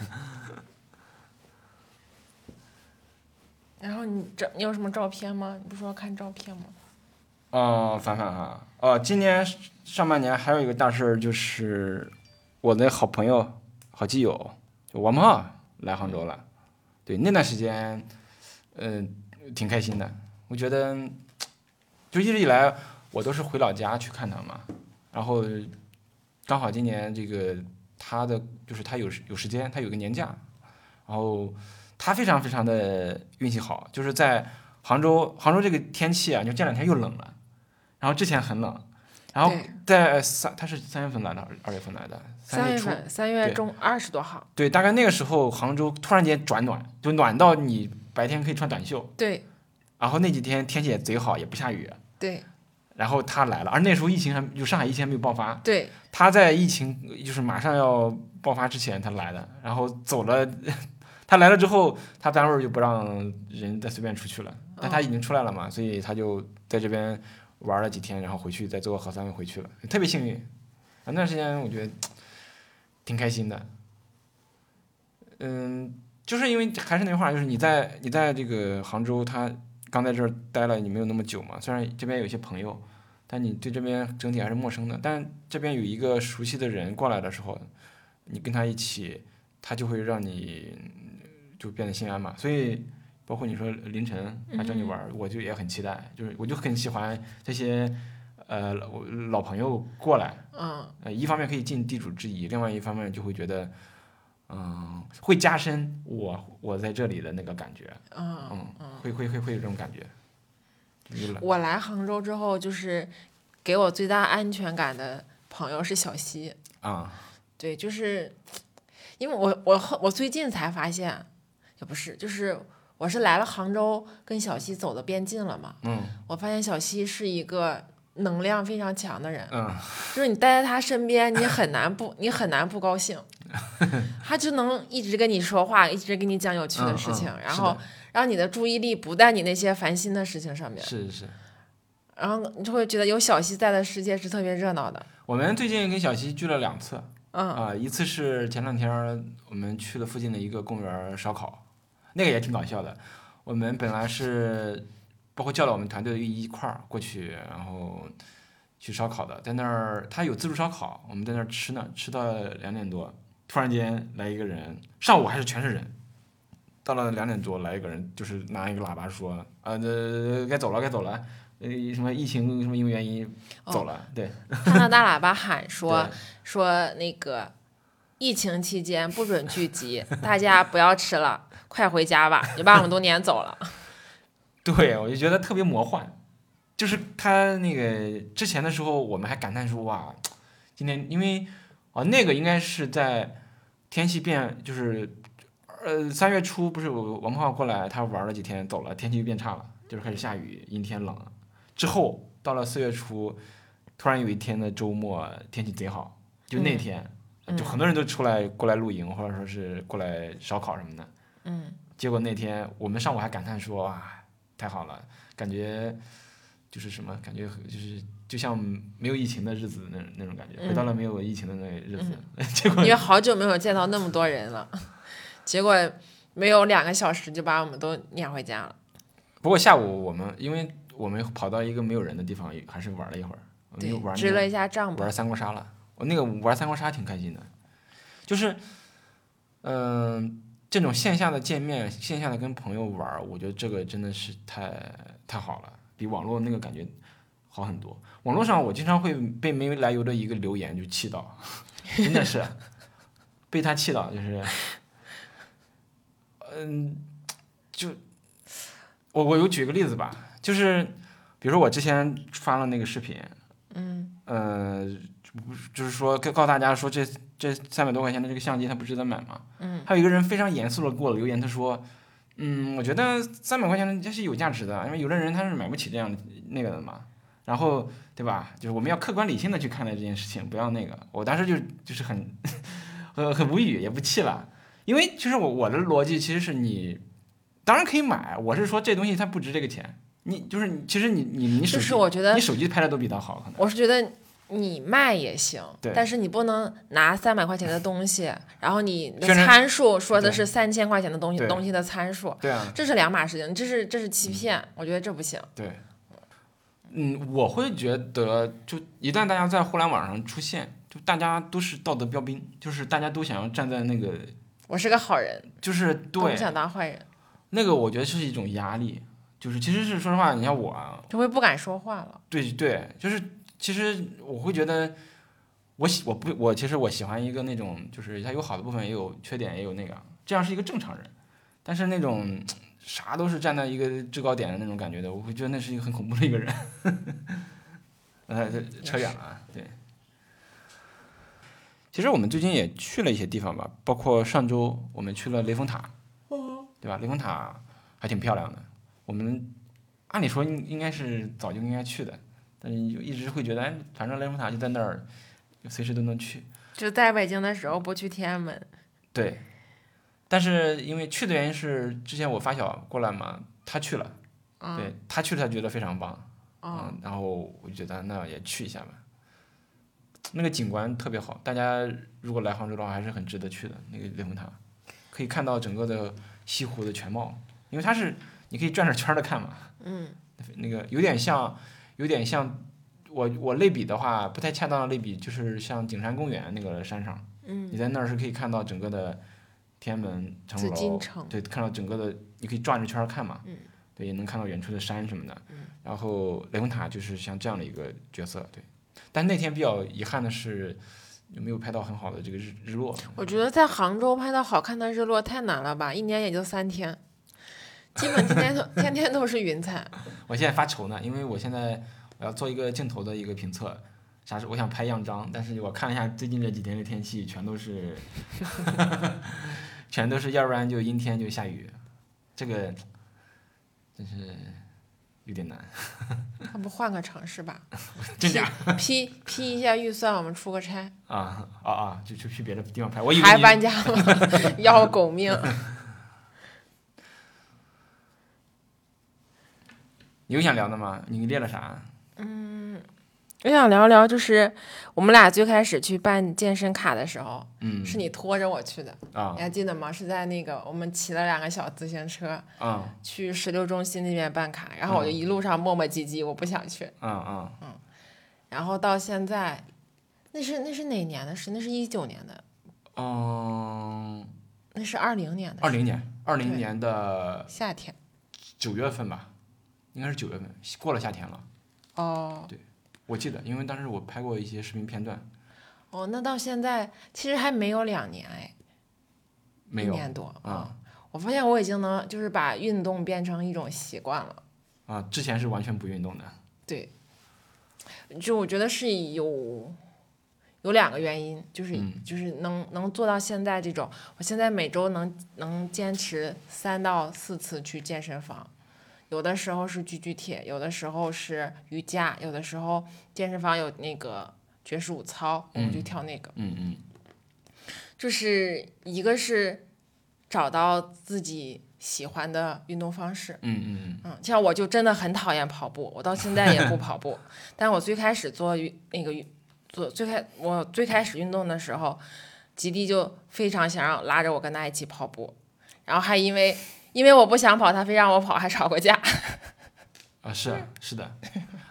然后你这你有什么照片吗？你不说要看照片吗？哦，凡凡哈，哦，今年上半年还有一个大事儿，就是我的好朋友、好基友就王胖。来杭州了，对那段时间，嗯，挺开心的。我觉得，就一直以来我都是回老家去看他嘛。然后刚好今年这个他的就是他有有时间，他有个年假，然后他非常非常的运气好，就是在杭州，杭州这个天气啊，就这两天又冷了，然后之前很冷，然后在三他是三月份来的，二二月份来的，三月份，三月中二十多号，对，大概那个时候杭州突然间转暖，就暖到你白天可以穿短袖，对。然后那几天天气也贼好，也不下雨，对。然后他来了，而那时候疫情还就上海疫情还没有爆发，对，他在疫情就是马上要爆发之前他来的，然后走了，他来了之后，他单位就不让人再随便出去了，但他已经出来了嘛，所以他就在这边玩了几天，然后回去再做个核酸又回去了，特别幸运。啊，那段时间我觉得挺开心的，嗯，就是因为还是那句话，就是你在你在这个杭州，他刚在这儿待了，你没有那么久嘛，虽然这边有些朋友。但你对这边整体还是陌生的。但这边有一个熟悉的人过来的时候，你跟他一起，他就会让你就变得心安嘛。所以，包括你说凌晨来找你玩，我就也很期待，就是我就很喜欢这些呃老老朋友过来。嗯呃，一方面可以尽地主之谊，另外一方面就会觉得，嗯、会加深我我在这里的那个感觉。嗯。嗯，会会会会有这种感觉。我来杭州之后，就是给我最大安全感的朋友是小西。啊，对，就是因为我我后我最近才发现，也不是，就是我是来了杭州，跟小西走的变近了嘛。嗯我发现小西是一个能量非常强的人，嗯就是你待在他身边，你很难不你很难不高兴。他就能一直跟你说话，一直跟你讲有趣的嗯事情，嗯然后让你的注意力不在你那些烦心的事情上面，是是是。然后你就会觉得有小西在的世界是特别热闹的。我们最近跟小西聚了两次，嗯啊、一次是前两天我们去了附近的一个公园烧烤，那个也挺搞笑的。我们本来是包括叫了我们团队一块儿过去，然后去烧烤的，在那儿他有自助烧烤，我们在那儿吃呢，吃到两点多，突然间来一个人，上午还是全是人，到了两点多来一个人，就是拿一个喇叭说，啊，这该走了，该走了，呃，什么疫情什么因为原因走了，对，他拿大喇叭喊 说说那个疫情期间不准聚集，大家不要吃了，快回家吧，你把我们都撵走了。对，我就觉得特别魔幻，就是他那个之前的时候，我们还感叹说哇，今天因为啊那个应该是在天气变，就是呃三月初不是我王胖过来，他玩了几天走了，天气就变差了，就是开始下雨，阴天冷了。之后到了四月初，突然有一天的周末天气贼好，就那嗯天、嗯就很多人都出来过来露营，或者说是过来烧烤什么的。嗯，结果那天我们上午还感叹说啊，太好了，感觉就是什么，感觉就是就像没有疫情的日子那那种感觉，回到了没有疫情的那个日子。结果因为好久没有见到那么多人了，结果没有两个小时就把我们都撵回家了。不过下午我们因为我们跑到一个没有人的地方，还是玩了一会儿，我们又玩，那个支了一下帐篷。玩三国杀了。我那个玩三国杀挺开心的，就是嗯、这种线下的见面，线下的跟朋友玩儿，我觉得这个真的是太太好了，比网络那个感觉好很多。网络上我经常会被没来由的一个留言就气到，真的是被他气到，就是嗯，就我我有举个例子吧，就是比如说我之前发了那个视频，嗯呃，就是说告告诉大家说这这三百多块钱的这个相机它不值得买吗？嗯，还有一个人非常严肃的给我留言，他说，嗯，我觉得三百块钱的这是有价值的，因为有的人他是买不起这样那个的嘛。然后对吧？就是我们要客观理性的去看待这件事情，不要那个。我当时就就是很 很很无语，也不气了，因为其实我我的逻辑其实是你当然可以买，我是说这东西它不值这个钱。你就是你，其实你你你手就机是我觉得你手机拍的都比它好，可能。我是觉得你卖也行，但是你不能拿三百块钱的东西，然后你的参数说的是三千块钱的东西东西的参数，对啊，这是两码事情，这是这是欺骗，我觉得这不行。对，嗯，我会觉得，就一旦大家在互联网上出现，就大家都是道德标兵，就是大家都想要站在那个，我是个好人，就是我对不想当坏人，那个，我觉得是一种压力。就是其实是说实话，你像我啊，就会不敢说话了。对对，就是其实我会觉得，我喜我不我其实我喜欢一个那种，就是他有好的部分，也有缺点，也有那个，这样是一个正常人。但是那种啥都是站在一个制高点的那种感觉的，我会觉得那是一个很恐怖的一个人。呃，这扯远了啊，对。其实我们最近也去了一些地方吧，包括上周我们去了雷峰塔，对吧？雷峰塔还挺漂亮的。我们按理说应应该是早就应该去的，但是就一直会觉得，哎，反正雷峰塔就在那儿，随时都能去。就在北京的时候不去天安门，对，但是因为去的原因是之前我发小过来嘛，他去了，嗯对他去了，他觉得非常棒，哦嗯，然后我就觉得那也去一下吧。那个景观特别好，大家如果来杭州的话，还是很值得去的。那个雷峰塔，可以看到整个的西湖的全貌，因为它是你可以转着圈的看嘛。嗯，那个有点像，有点像我我类比的话，不太恰当的类比，就是像景山公园那个山上，嗯，你在那儿是可以看到整个的天安门城楼，城，对，看到整个的，你可以转着圈儿看嘛，嗯对，也能看到远处的山什么的。然后雷峰塔就是像这样的一个角色，对。但那天比较遗憾的是，有没有拍到很好的这个日日落。我觉得在杭州拍到好看的日落太难了吧，一年也就三天，基本天天都天天都是云彩。我现在发愁呢，因为我现在我要做一个镜头的一个评测，啥是我想拍样张，但是我看了一下最近这几天的天气，全都是，全都是要不然就阴天就下雨，这个真是有点难，要不换个城市吧？真假批批一下预算，我们出个差，啊啊啊，就就去别的地方拍，我以为你还搬家吗？要狗命！有想聊的吗？你列了啥？嗯我想聊聊，就是我们俩最开始去办健身卡的时候，嗯是你拖着我去的，啊你还记得吗？是在那个我们骑了两个小自行车啊去石榴中心那边办卡，然后我就一路上磨磨唧唧，我不想去。嗯。嗯！然后到现在，那是那是哪年的事？那是一九年的，嗯，那是二零年的二零年，二零年的夏天。九月份吧，应该是九月份，过了夏天了。哦对我记得，因为当时我拍过一些视频片段，哦，那到现在其实还没有两年哎，没有一年多啊我发现我已经能就是把运动变成一种习惯了。啊，之前是完全不运动的。对，就我觉得是有有两个原因，就是、嗯就是能能做到现在这种，我现在每周能能坚持三到四次去健身房，有的时候是举举铁，有的时候是瑜伽，有的时候健身房有那个爵士舞操，我们就嗯跳那个。嗯嗯就是一个是找到自己喜欢的运动方式，嗯嗯嗯嗯，像我就真的很讨厌跑步，我到现在也不跑步。但我最开始做那个做最开我最开始运动的时候，吉弟就非常想让拉着我跟他一起跑步，然后还因为因为我不想跑，他非让我跑，还吵过架。啊，是是的，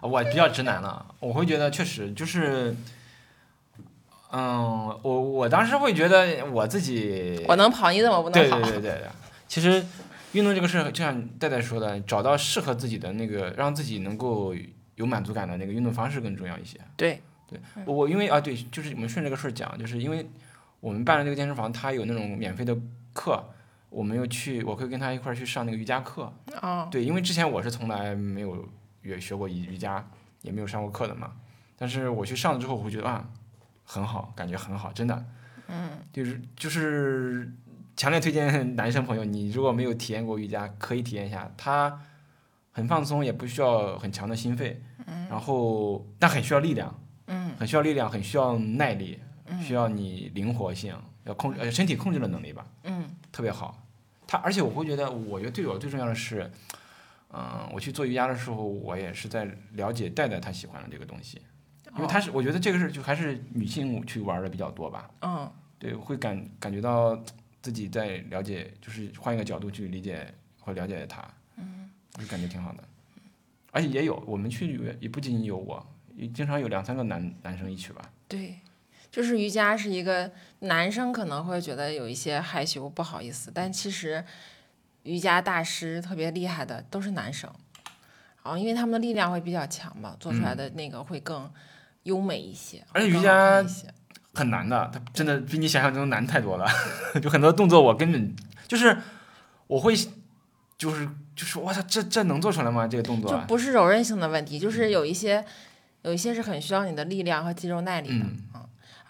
我比较直男了，我会觉得确实就是，嗯，我我当时会觉得我自己我能跑，你怎么不能跑？对对对对对，其实运动这个事儿，就像戴戴说的，找到适合自己的那个，让自己能够有满足感的那个运动方式更重要一些。对对我因为啊，对，就是我们顺这个事儿讲，就是因为我们办了这个健身房，它有那种免费的课，我们又去，我会跟他一块儿去上那个瑜伽课。哦，对，因为之前我是从来没有也学过瑜瑜伽，也没有上过课的嘛。但是我去上了之后，我会觉得啊，很好，感觉很好，真的。嗯。就是就是强烈推荐 男生朋友，你如果没有体验过瑜伽，可以体验一下，它很放松，也不需要很强的心肺，然后但很需要力量。嗯。很需要力量，很需要耐力，需要你灵活性，要控呃身体控制的能力吧。嗯特别好。他而且我会觉得，我觉得对我最重要的是，嗯、我去做瑜伽的时候，我也是在了解戴戴她喜欢的这个东西，因为她是，我觉得这个是就还是女性去玩的比较多吧。嗯对，会感感觉到自己在了解，就是换一个角度去理解或了解她，嗯，就感觉挺好的。而且也有我们去也也不仅仅有我，也经常有两三个男男生一起吧。对，就是瑜伽是一个男生可能会觉得有一些害羞不好意思，但其实瑜伽大师特别厉害的都是男生，然后因为他们的力量会比较强嘛，做出来的那个会更优美一些，嗯而且瑜伽很难的，它真的比你想象中难太多了。就很多动作我根本就是我会就是就是我操，这这能做出来吗？这个动作就不是柔韧性的问题，就是有一些有一些是很需要你的力量和肌肉耐力的。嗯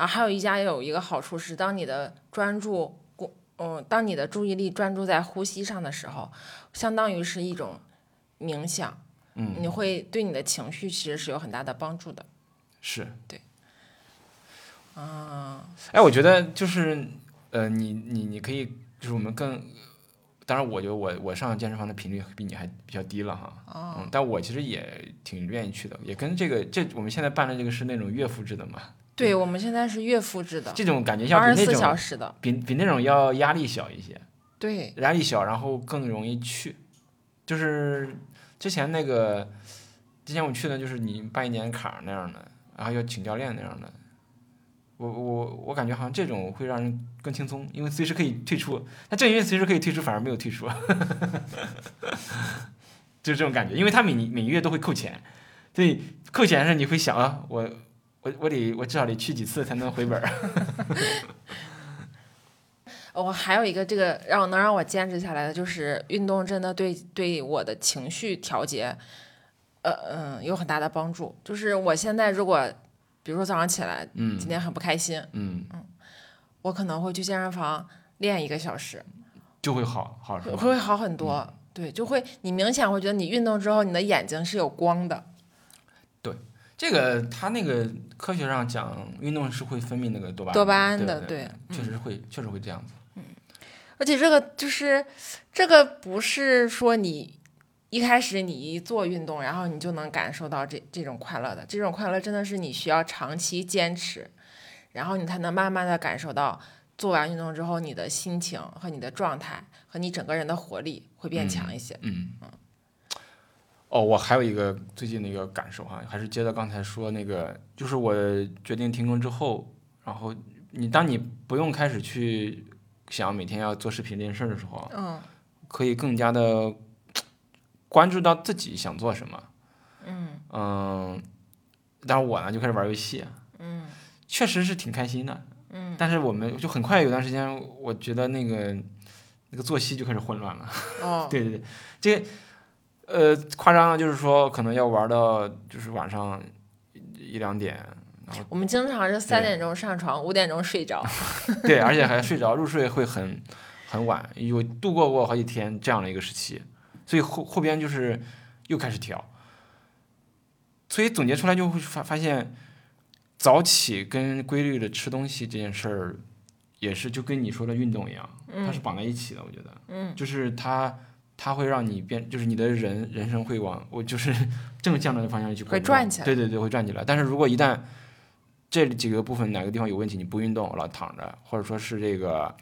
然后还有瑜伽有一个好处是，当你的专注过，嗯，当你的注意力专注在呼吸上的时候，相当于是一种冥想，嗯，你会对你的情绪其实是有很大的帮助的。是对。啊，哎，我觉得就是呃，你你你可以就是我们更。当然，我觉得我我上健身房的频率比你还比较低了哈，哦嗯，但我其实也挺愿意去的，也跟这个这我们现在办的这个是那种月付制的嘛，对，我们现在是月复制的，这种感觉像二十四比那种小时的。比比那种要压力小一些，对，压力小，然后更容易去。就是之前那个，之前我去的就是你办一年卡那样的，然后要请教练那样的。我我我感觉好像这种会让人更轻松，因为随时可以退出。那正因为随时可以退出，反而没有退出，就是这种感觉。因为他每每月都会扣钱，所以扣钱时你会想啊，我我我得我至少得去几次才能回本儿。我还有一个这个让能让我坚持下来的，就是运动真的对对我的情绪调节，呃嗯有很大的帮助。就是我现在如果比如说早上起来嗯今天很不开心，嗯，我可能会去健身房练一个小时，就会好好？会会好很多。对，就会你明显会觉得你运动之后，你的眼睛是有光的。这个他那个科学上讲，运动是会分泌那个多巴多巴胺的对确实会，确实会这样子。嗯而且这个就是这个不是说你一开始你一做运动，然后你就能感受到这这种快乐的。这种快乐真的是你需要长期坚持，然后你才能慢慢的感受到做完运动之后你的心情和你的状态和你整个人的活力会变强一些。嗯嗯。哦，我还有一个最近的一个感受哈，还是接到刚才说那个，就是我决定停更之后，然后你当你不用开始去想每天要做视频这件事儿的时候，嗯可以更加的 关注到自己想做什么。嗯嗯，但是我呢就开始玩游戏，嗯确实是挺开心的。嗯，但是我们就很快有段时间，我觉得那个那个作息就开始混乱了。哦，对对对，这个呃夸张的就是说可能要玩到就是晚上一两点，然后我们经常是三点钟上床，五点钟睡着。对，而且还睡着，入睡会很很晚，有度过过好几天这样的一个时期，所以后后边就是又开始调，所以总结出来就会发发现，早起跟规律的吃东西这件事儿，也是就跟你说的运动一样，它是绑在一起的，我觉得，嗯，就是它它会让你变，就是你的人人生会往我就是 正向的方向去会转起来。对对对，会转起来。但是如果一旦这几个部分哪个地方有问题，你不运动，老躺着，或者说是这个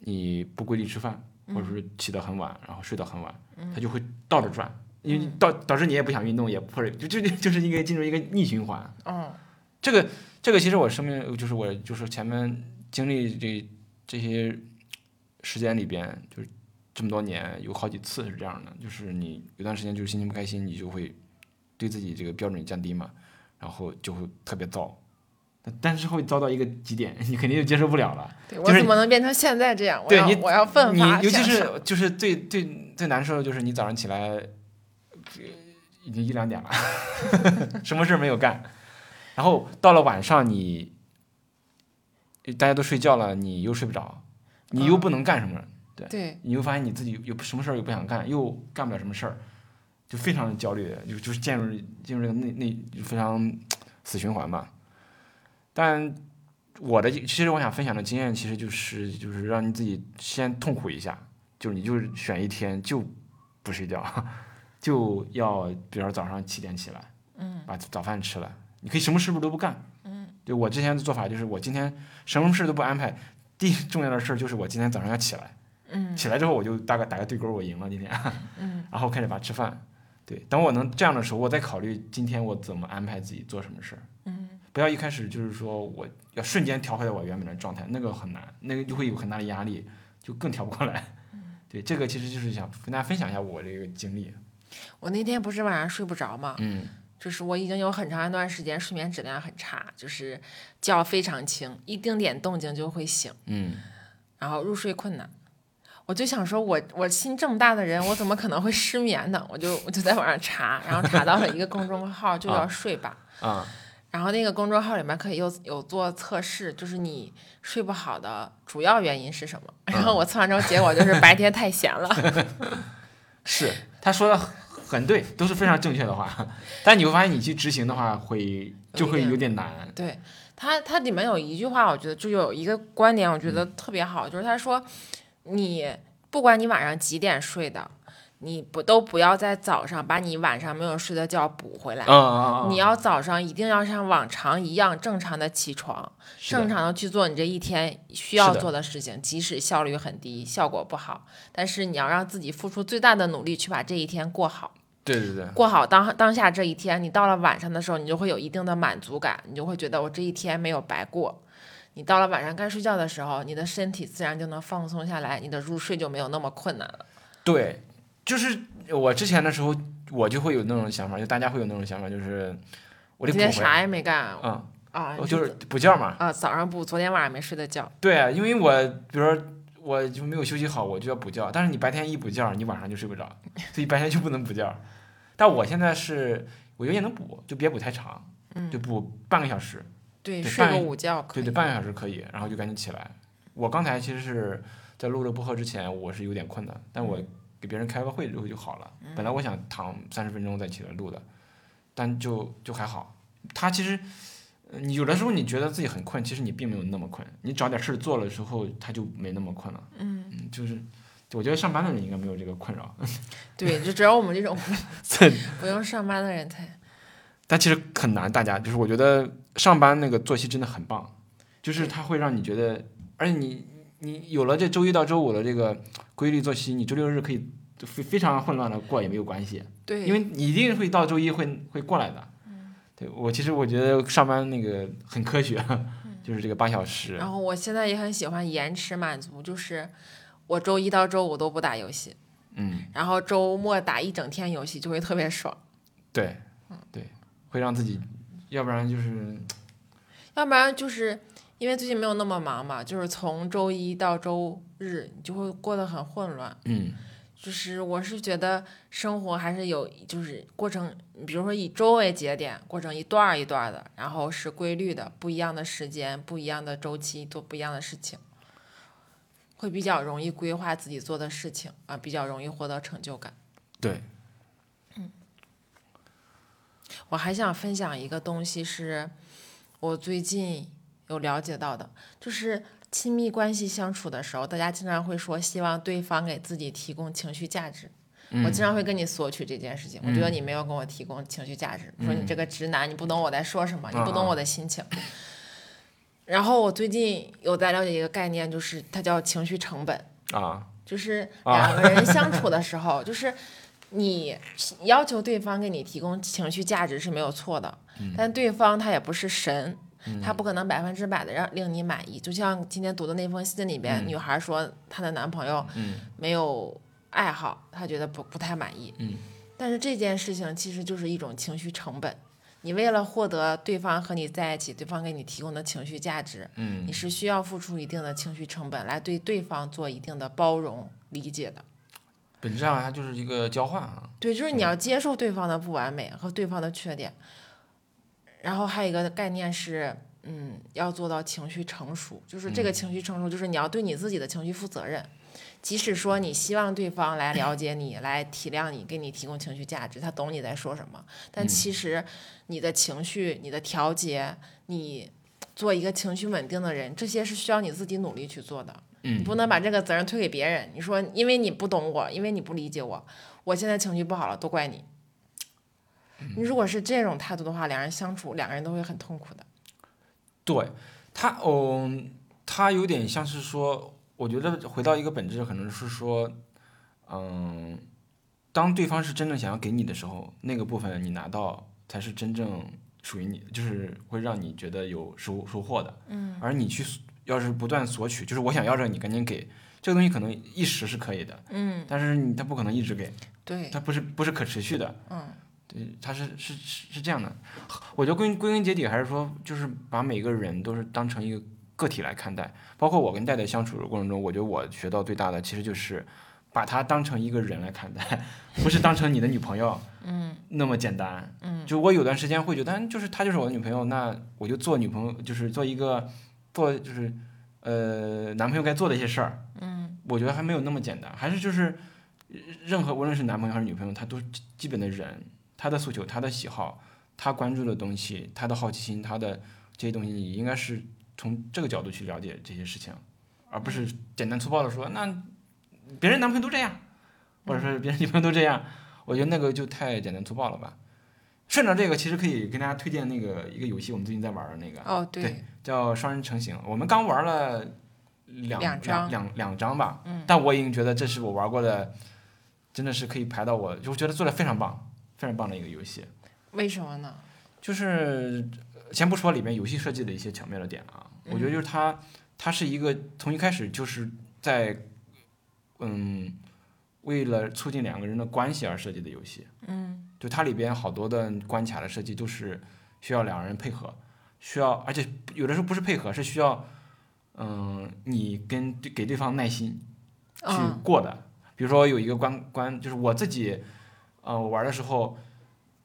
你不规律吃饭，或者是起得很晚，然后睡得很晚，它就会倒着转，因为导导致你也不想运动，也或者就就就是一个进入一个逆循环。嗯这个这个其实我生命就是我就是前面经历这这些时间里边，就是这么多年有好几次是这样的，就是你有段时间就是心情不开心，你就会对自己这个标准降低嘛，然后就会特别糟，但但是会遭到一个极点，你肯定就接受不了了。对我就是怎么能变成现在这样？对你我要奋你发尤其是就是最最最难受的就是你早上起来，呃已经一两点了，什么事儿没有干，然后到了晚上你，大家都睡觉了，你又睡不着，你又不能干什么，对。你会发现你自己有什么事儿又不想干，又干不了什么事儿，就非常的焦虑，就就是进入进入这个内内非常死循环吧。但我的其实我想分享的经验，其实就是就是让你自己先痛苦一下，就是你就是选一天就不睡觉，就要比如说早上七点起来，嗯，把早饭吃了，你可以什么事不都不干，嗯，就我之前的做法就是我今天什么事都不安排，第一重要的事儿就是我今天早上要起来，嗯起来之后我就大概打个对勾，我赢了今天，嗯 然后开始把吃饭，对，等我能这样的时候，我再考虑今天我怎么安排自己做什么事儿。嗯不要一开始就是说我要瞬间调回到我原本的状态，那个很难，那个就会有很大的压力，就更调不过来。对，这个其实就是想跟大家分享一下我这个经历。我那天不是晚上睡不着吗？嗯就是我已经有很长一段时间睡眠质量很差，就是觉非常轻，一丁点动静就会醒，嗯，然后入睡困难。我就想说我，我心这么大的人，我怎么可能会失眠呢？我就我就在网上查，然后查到了一个公众号，就叫睡吧。啊，然后那个公众号里面可以有有做测试，就是你睡不好的主要原因是什么？然后我测完之后，结果就是白天太闲了。是他说的很对，都是非常正确的话。但你会发现，你去执行的话，会就会有点难。对他，他里面有一句话，我觉得就有一个观点，我觉得特别好，就是他说，你不管你晚上几点睡的，你不都不要在早上把你晚上没有睡的觉补回来。你要早上一定要像往常一样正常的起床，正常的去做你这一天需要做的事情，即使效率很低，效果不好，但是你要让自己付出最大的努力去把这一天过好。对对对，过好当当下这一天，你到了晚上的时候，你就会有一定的满足感，你就会觉得我这一天没有白过。你到了晚上该睡觉的时候，你的身体自然就能放松下来，你的入睡就没有那么困难了。对，就是我之前的时候，我就会有那种想法，就大家会有那种想法，就是我得今。天啥也没干嗯，啊，我就是补觉嘛。啊，早上补昨天晚上没睡的觉。对啊，因为我比如说我就没有休息好，我就要补觉。但是你白天一补觉，你晚上就睡不着，所以白天就不能补觉。但我现在是，我觉得也能补，就别补太长，嗯就补半个小时。对，对睡个午觉可以。对对，半个小时可以，然后就赶紧起来。我刚才其实是在录这播客之前，我是有点困的，但我给别人开个会之后就好了。本来我想躺三十分钟再起来录的，但就就还好。他其实，呃你有的时候你觉得自己很困，其实你并没有那么困。你找点事儿做了之后，他就没那么困了。嗯，嗯，就是，我觉得上班的人应该没有这个困扰，对，就只要我们这种 不用上班的人才。但其实很难。大家就是我觉得上班那个作息真的很棒，就是它会让你觉得，而且你你有了这周一到周五的这个规律作息，你周六日可以非非常混乱的过也没有关系，对，因为你一定会到周一会会过来的。对我其实我觉得上班那个很科学，就是这个八小时。然后我现在也很喜欢延迟满足，就是我周一到周五都不打游戏，嗯，然后周末打一整天游戏就会特别爽。对，对，会让自己，要不然就是要不然就是因为最近没有那么忙嘛，就是从周一到周日你就会过得很混乱。嗯就是我是觉得生活还是有，就是过程，比如说以周为节点，过成一段儿一段儿的，然后是规律的，不一样的时间，不一样的周期，做不一样的事情，会比较容易规划自己做的事情啊，比较容易获得成就感。对，我还想分享一个东西，是我最近有了解到的，就是亲密关系相处的时候，大家经常会说希望对方给自己提供情绪价值。我经常会跟你索取这件事情，我觉得你没有给我提供情绪价值，说你这个直男，你不懂我在说什么，你不懂我的心情。然后我最近有在了解一个概念，就是它叫情绪成本。啊，就是啊两个人相处的时候，就是你要求对方给你提供情绪价值是没有错的，嗯但对方他也不是神，他不可能百分之百的让令你满意。就像今天读的那封信里边，嗯女孩说她的男朋友嗯没有爱好，她觉得不不太满意。嗯但是这件事情其实就是一种情绪成本。你为了获得对方和你在一起，对方给你提供的情绪价值，嗯你是需要付出一定的情绪成本来对对方做一定的包容理解的。本质上它就是一个交换啊。对，就是你要接受对方的不完美和对方的缺点。然后还有一个概念是，嗯，要做到情绪成熟，就是这个情绪成熟，就是你要对你自己的情绪负责任。即使说你希望对方来了解你，来体谅你，给你提供情绪价值，他懂你在说什么，但其实你的情绪、你的调节、你做一个情绪稳定的人，这些是需要你自己努力去做的。你嗯不能把这个责任推给别人。你说，因为你不懂我，因为你不理解我，我现在情绪不好了，都怪你。你如果是这种态度的话，两人相处，两个人都会很痛苦的。对他，嗯，他有点像是说，我觉得回到一个本质，可能是说，嗯，当对方是真正想要给你的时候，那个部分你拿到才是真正属于你，就是会让你觉得有收收获的。嗯，而你去要是不断索取，就是我想要这个，你赶紧给，这个东西可能一时是可以的，嗯，但是你他不可能一直给，对，它不是不是可持续的。嗯，对，他是是是是这样的。我觉得归归根结底还是说，就是把每个人都是当成一个个体来看待。包括我跟戴戴相处的过程中，我觉得我学到最大的其实就是把他当成一个人来看待，不是当成你的女朋友，嗯，那么简单。嗯，就我有段时间会觉得，就是她就是我的女朋友，那我就做女朋友，就是做一个做就是呃男朋友该做的一些事儿。嗯，我觉得还没有那么简单，还是就是任何无论是男朋友还是女朋友，他都基本的人。他的诉求、他的喜好、他关注的东西、他的好奇心、他的这些东西，你应该是从这个角度去了解这些事情，而不是简单粗暴的说，那别人男朋友都这样，或者说别人女朋友都这样，我觉得那个就太简单粗暴了吧。顺着这个，其实可以跟大家推荐那个一个游戏，我们最近在玩的那个，哦对，叫双人成行，我们刚玩了两两张两两张吧，嗯，但我已经觉得这是我玩过的，真的是可以排到我，就觉得做的非常棒。非常棒的一个游戏，为什么呢？就是先不说里面游戏设计的一些巧妙的点啊，我觉得就是它，它是一个从一开始就是在，嗯，为了促进两个人的关系而设计的游戏。嗯，就它里边好多的关卡的设计都是需要两个人配合，需要，而且有的时候不是配合，是需要，嗯，你跟给对方耐心去过的。比如说有一个关关，就是我自己。呃，我玩的时候，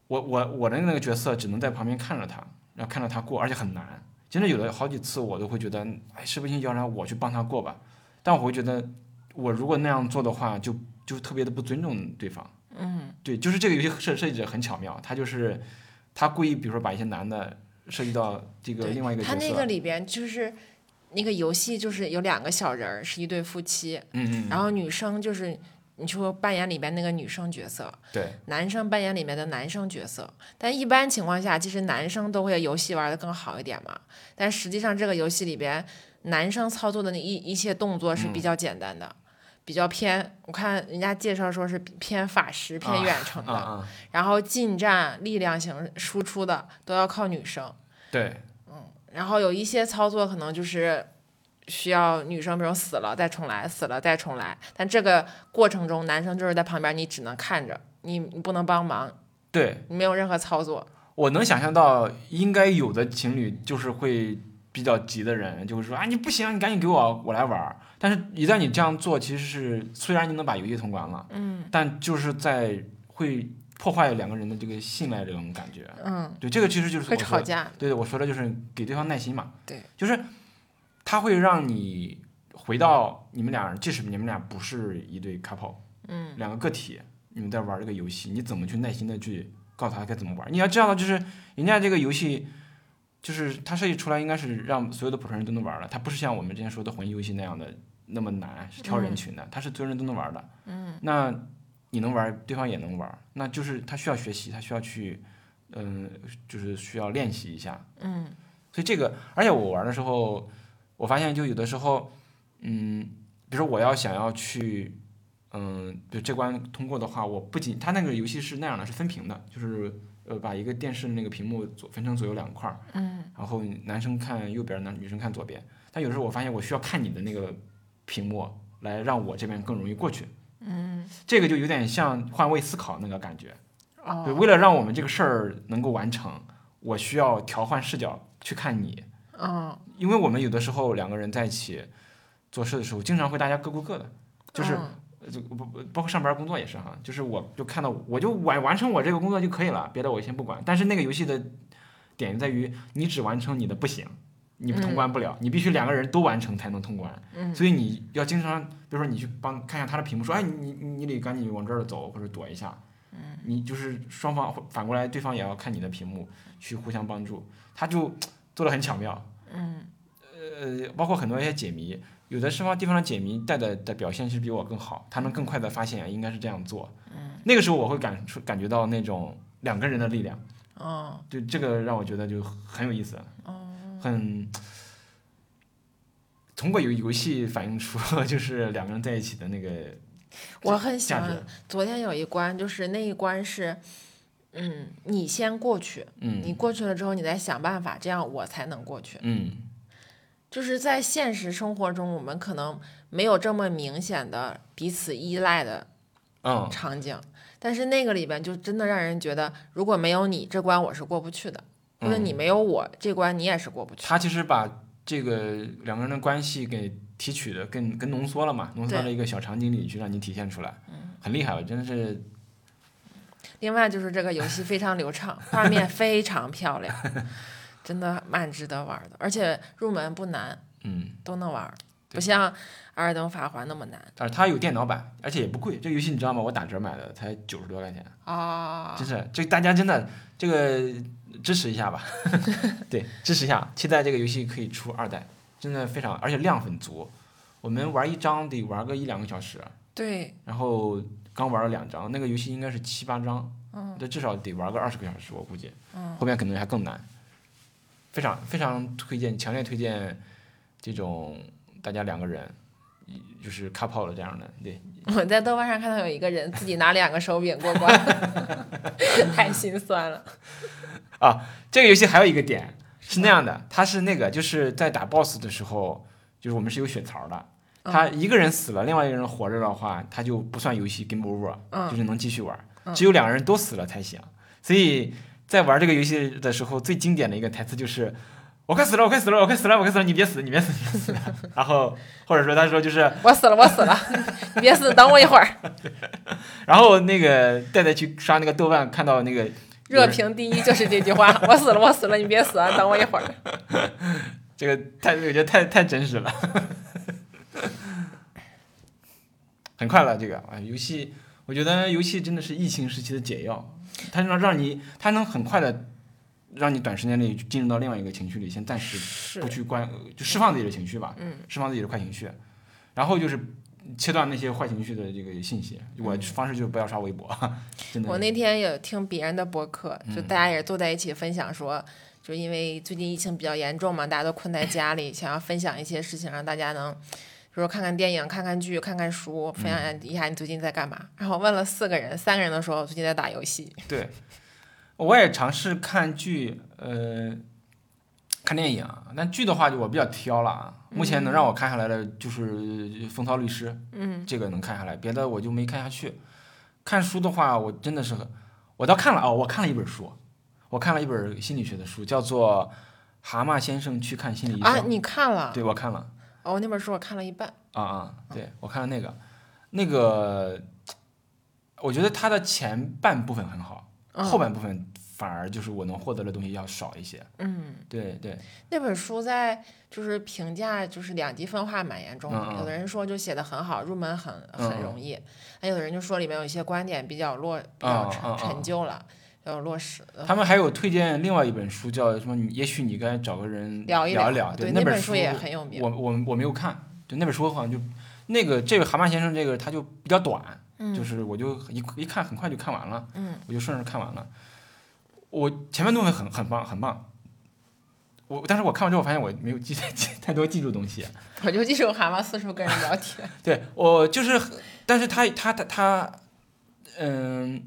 我我我的那个角色只能在旁边看着他，然后看着他过，而且很难。真的有的好几次，我都会觉得，哎，是不是要让我去帮他过吧？但我会觉得，我如果那样做的话，就就特别的不尊重对方。嗯，对，就是这个游戏设设计者很巧妙，他就是他故意，比如说把一些男的设计到这个另外一个角色。他那个里边就是那个游戏，就是有两个小人儿，是一对夫妻。嗯嗯。然后女生就是。你说扮演里边那个女生角色，对，男生扮演里面的男生角色，但一般情况下，其实男生都会游戏玩的更好一点嘛。但实际上，这个游戏里边，男生操作的那一一切动作是比较简单的，比较偏。我看人家介绍说是偏法师、偏远程的，然后近战、力量型输出的都要靠女生。对，嗯，然后有一些操作可能就是。需要女生，比如死了再重来，死了再重来。但这个过程中，男生就是在旁边，你只能看着，你你不能帮忙，对你没有任何操作。我能想象到，应该有的情侣就是会比较急的人，就会说啊，你不行，你赶紧给我，我来玩。但是，一旦你这样做，其实是虽然你能把游戏通关了，嗯，但就是在会破坏两个人的这个信赖这种感觉。嗯，对，这个其实就是会吵架。对，我说的就是给对方耐心嘛。对，就是。他会让你回到你们俩，即使你们俩不是一对 couple，嗯，两个个体，你们在玩这个游戏，你怎么去耐心的去告诉他该怎么玩？你要知道，就是人家这个游戏，就是它设计出来应该是让所有的普通人都能玩的，它不是像我们之前说的魂游戏那样的那么难，是挑人群的，它是所有人都能玩的。嗯，那你能玩，对方也能玩，那就是他需要学习，他需要去，嗯，就是需要练习一下。嗯，所以这个，而且我玩的时候。我发现就有的时候，嗯，比如说我要想要去，嗯，就这关通过的话，我不仅他那个游戏是那样的，是分屏的，就是呃把一个电视那个屏幕左分成左右两块儿，嗯，然后男生看右边，男女生看左边。但有时候我发现我需要看你的那个屏幕来让我这边更容易过去，嗯，这个就有点像换位思考那个感觉，哦，对，为了让我们这个事儿能够完成，我需要调换视角去看你。嗯，因为我们有的时候两个人在一起做事的时候，经常会大家各顾各的，就是就不不包括上班工作也是哈，就是我就看到我就完完成我这个工作就可以了，别的我先不管。但是那个游戏的点在于你只完成你的不行，你通关不了，你必须两个人都完成才能通关。嗯，所以你要经常，比如说你去帮看一下他的屏幕，说哎你你你得赶紧往这儿走或者躲一下。嗯，你就是双方反过来，对方也要看你的屏幕去互相帮助，他就。做的很巧妙，嗯，呃，包括很多一些解谜，有的地方地方的解谜带的的表现是比我更好，他能更快的发现应该是这样做，嗯，那个时候我会感出感觉到那种两个人的力量，哦，就这个让我觉得就很有意思，哦，很通过游游戏反映出 就是两个人在一起的那个，我很喜欢，昨天有一关就是那一关是。嗯，你先过去，嗯，你过去了之后，你再想办法，这样我才能过去。嗯，就是在现实生活中，我们可能没有这么明显的彼此依赖的嗯，场景，但是那个里边就真的让人觉得，如果没有你，这关我是过不去的，或者你没有我，这关你也是过不去。他其实把这个两个人的关系给提取的更更浓缩了嘛，浓缩了一个小场景里去让你体现出来，很厉害，我真的是另外就是这个游戏非常流畅，画面非常漂亮，真的蛮值得玩的，而且入门不难，嗯，都能玩，不像《阿尔登法环》那么难但是它有电脑版，而且也不贵，这个游戏你知道吗？我打折买的才九十多块钱，啊。真是，这大家真的这个支持一下吧，对，支持一下，期待这个游戏可以出二代，真的非常，而且量很足，我们玩一张得玩个一两个小时，对，然后刚玩了两张，那个游戏应该是七八张，嗯，这至少得玩个二十个小时，我估计，嗯，后面可能还更难，非常非常推荐，强烈推荐这种大家两个人，一就是 couple 的这样的，对，我在豆瓣上看到有一个人自己拿两个手柄过关，太心酸了。啊这个游戏还有一个点是那样的，它是那个就是在打 BOSS 的时候，就是我们是有血槽的。他一个人死了，另外一个人活着的话，他就不算游戏 game over，、嗯就是能继续玩。只有两个人都死了才行。所以在玩这个游戏的时候，最经典的一个台词就是：“我快死了，我快死了，我快死了，我快死了，你别死，你别死，你别死。”然后或者说他说就是，我死了，我死了，你别死，等我一会儿。然后那个戴戴去刷那个豆瓣，看到那个热评第一就是这句话：我死了，我死了，你别死啊，等我一会儿。这个太，我觉得太太真实了，很快乐。这个啊，游戏，我觉得游戏真的是疫情时期的解药，它能让你，它能很快的让你短时间内进入到另外一个情绪里，先暂时不去关，就释放自己的情绪吧，嗯，释放自己的坏情绪，然后就是切断那些坏情绪的这个信息。我方式就是不要刷微博，真的。我那天有听别人的播客，就嗯大家也坐在一起分享说，就因为最近疫情比较严重嘛，大家都困在家里，想要分享一些事情，让大家能，比如说看看电影、看看剧、看看书，分享一下你最近在干嘛。然后问了四个人，三个人都说我最近在打游戏。对，我也尝试看剧，呃，看电影，但剧的话就我比较挑了啊。目前能让我看下来的就是《风骚律师》，嗯，这个能看下来，别的我就没看下去。看书的话，我真的是，我倒看了哦，我看了一本书，我看了一本心理学的书，叫做《蛤蟆先生去看心理医生》啊，你看了？对，我看了。哦，那本书我看了一半。啊啊，对我看了那个，那个，我觉得它的前半部分很好，嗯后半部分反而就是我能获得的东西要少一些。嗯，对对，那本书在就是评价就是两极分化蛮严重的，嗯嗯有的人说就写的很好，入门很很容易，还有的人就说里面有一些观点比较落比较陈、嗯嗯嗯。陈旧了，要落实。他们还有推荐另外一本书，叫什么？你也许你该找个人聊一聊聊，对，那本书也很有名。我我我没有看，对那本书好像就那个这个蛤蟆先生这个他就比较短，嗯就是我就一一看很快就看完了，嗯，我就顺着看完了。我前面部分很很棒很棒，我但是我看完之后发现我没有记太记太多记住东西，我就记住蛤蟆四处跟人聊天。对我就是，但是他他他他，嗯，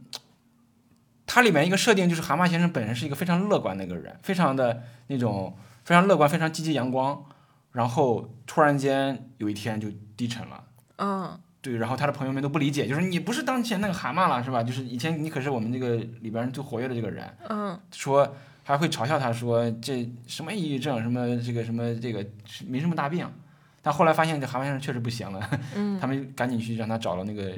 它里面一个设定就是蛤蟆先生本人是一个非常乐观的一个人，非常的那种非常乐观、非常积极阳光，然后突然间有一天就低沉了。嗯。对，然后他的朋友们都不理解，就是你不是当前那个蛤蟆了，是吧？就是以前你可是我们这个里边最活跃的这个人，嗯。说还会嘲笑他说这什么抑郁症，什么这个什么这个没什么大病，但后来发现这蛤蟆先生确实不行了，嗯。他们赶紧去让他找了那个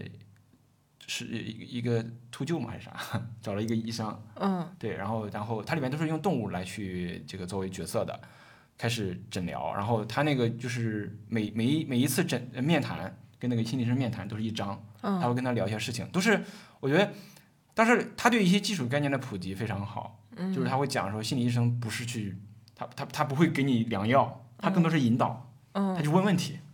是一个一个秃鹫嘛还是啥，找了一个医生，嗯。对，然后然后它里面都是用动物来去这个作为角色的，开始诊疗，然后他那个就是每每一每一次诊呃面谈跟那个心理医生面谈都是一章，他嗯会跟他聊一些事情，都是我觉得，但是他对一些基础概念的普及非常好，嗯。就是他会讲说心理医生不是去他他他不会给你良药，他更多是引导，他嗯就问问题。嗯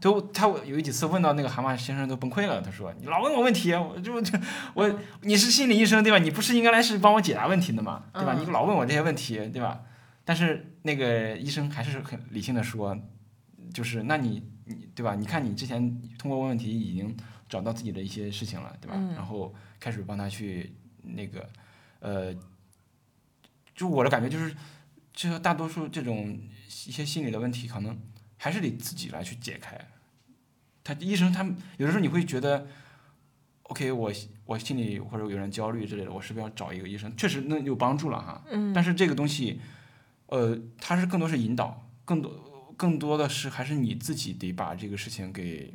都他有几次问到那个蛤蟆先生都崩溃了，他说：“你老问我问题，我就就我你是心理医生对吧？你不是应该来是帮我解答问题的吗，对吧？嗯你老问我这些问题，对吧？”但是那个医生还是很理性的说，就是那你你对吧？你看你之前通过问问题已经找到自己的一些事情了，对吧？嗯然后开始帮他去那个呃，就我的感觉就是，就大多数这种一些心理的问题，可能还是得自己来去解开。他医生他们有的时候你会觉得，OK，我我心里或者有点焦虑之类的，我是不是要找一个医生？确实那有帮助了哈。嗯。但是这个东西，呃，它是更多是引导，更多更多的是还是你自己得把这个事情给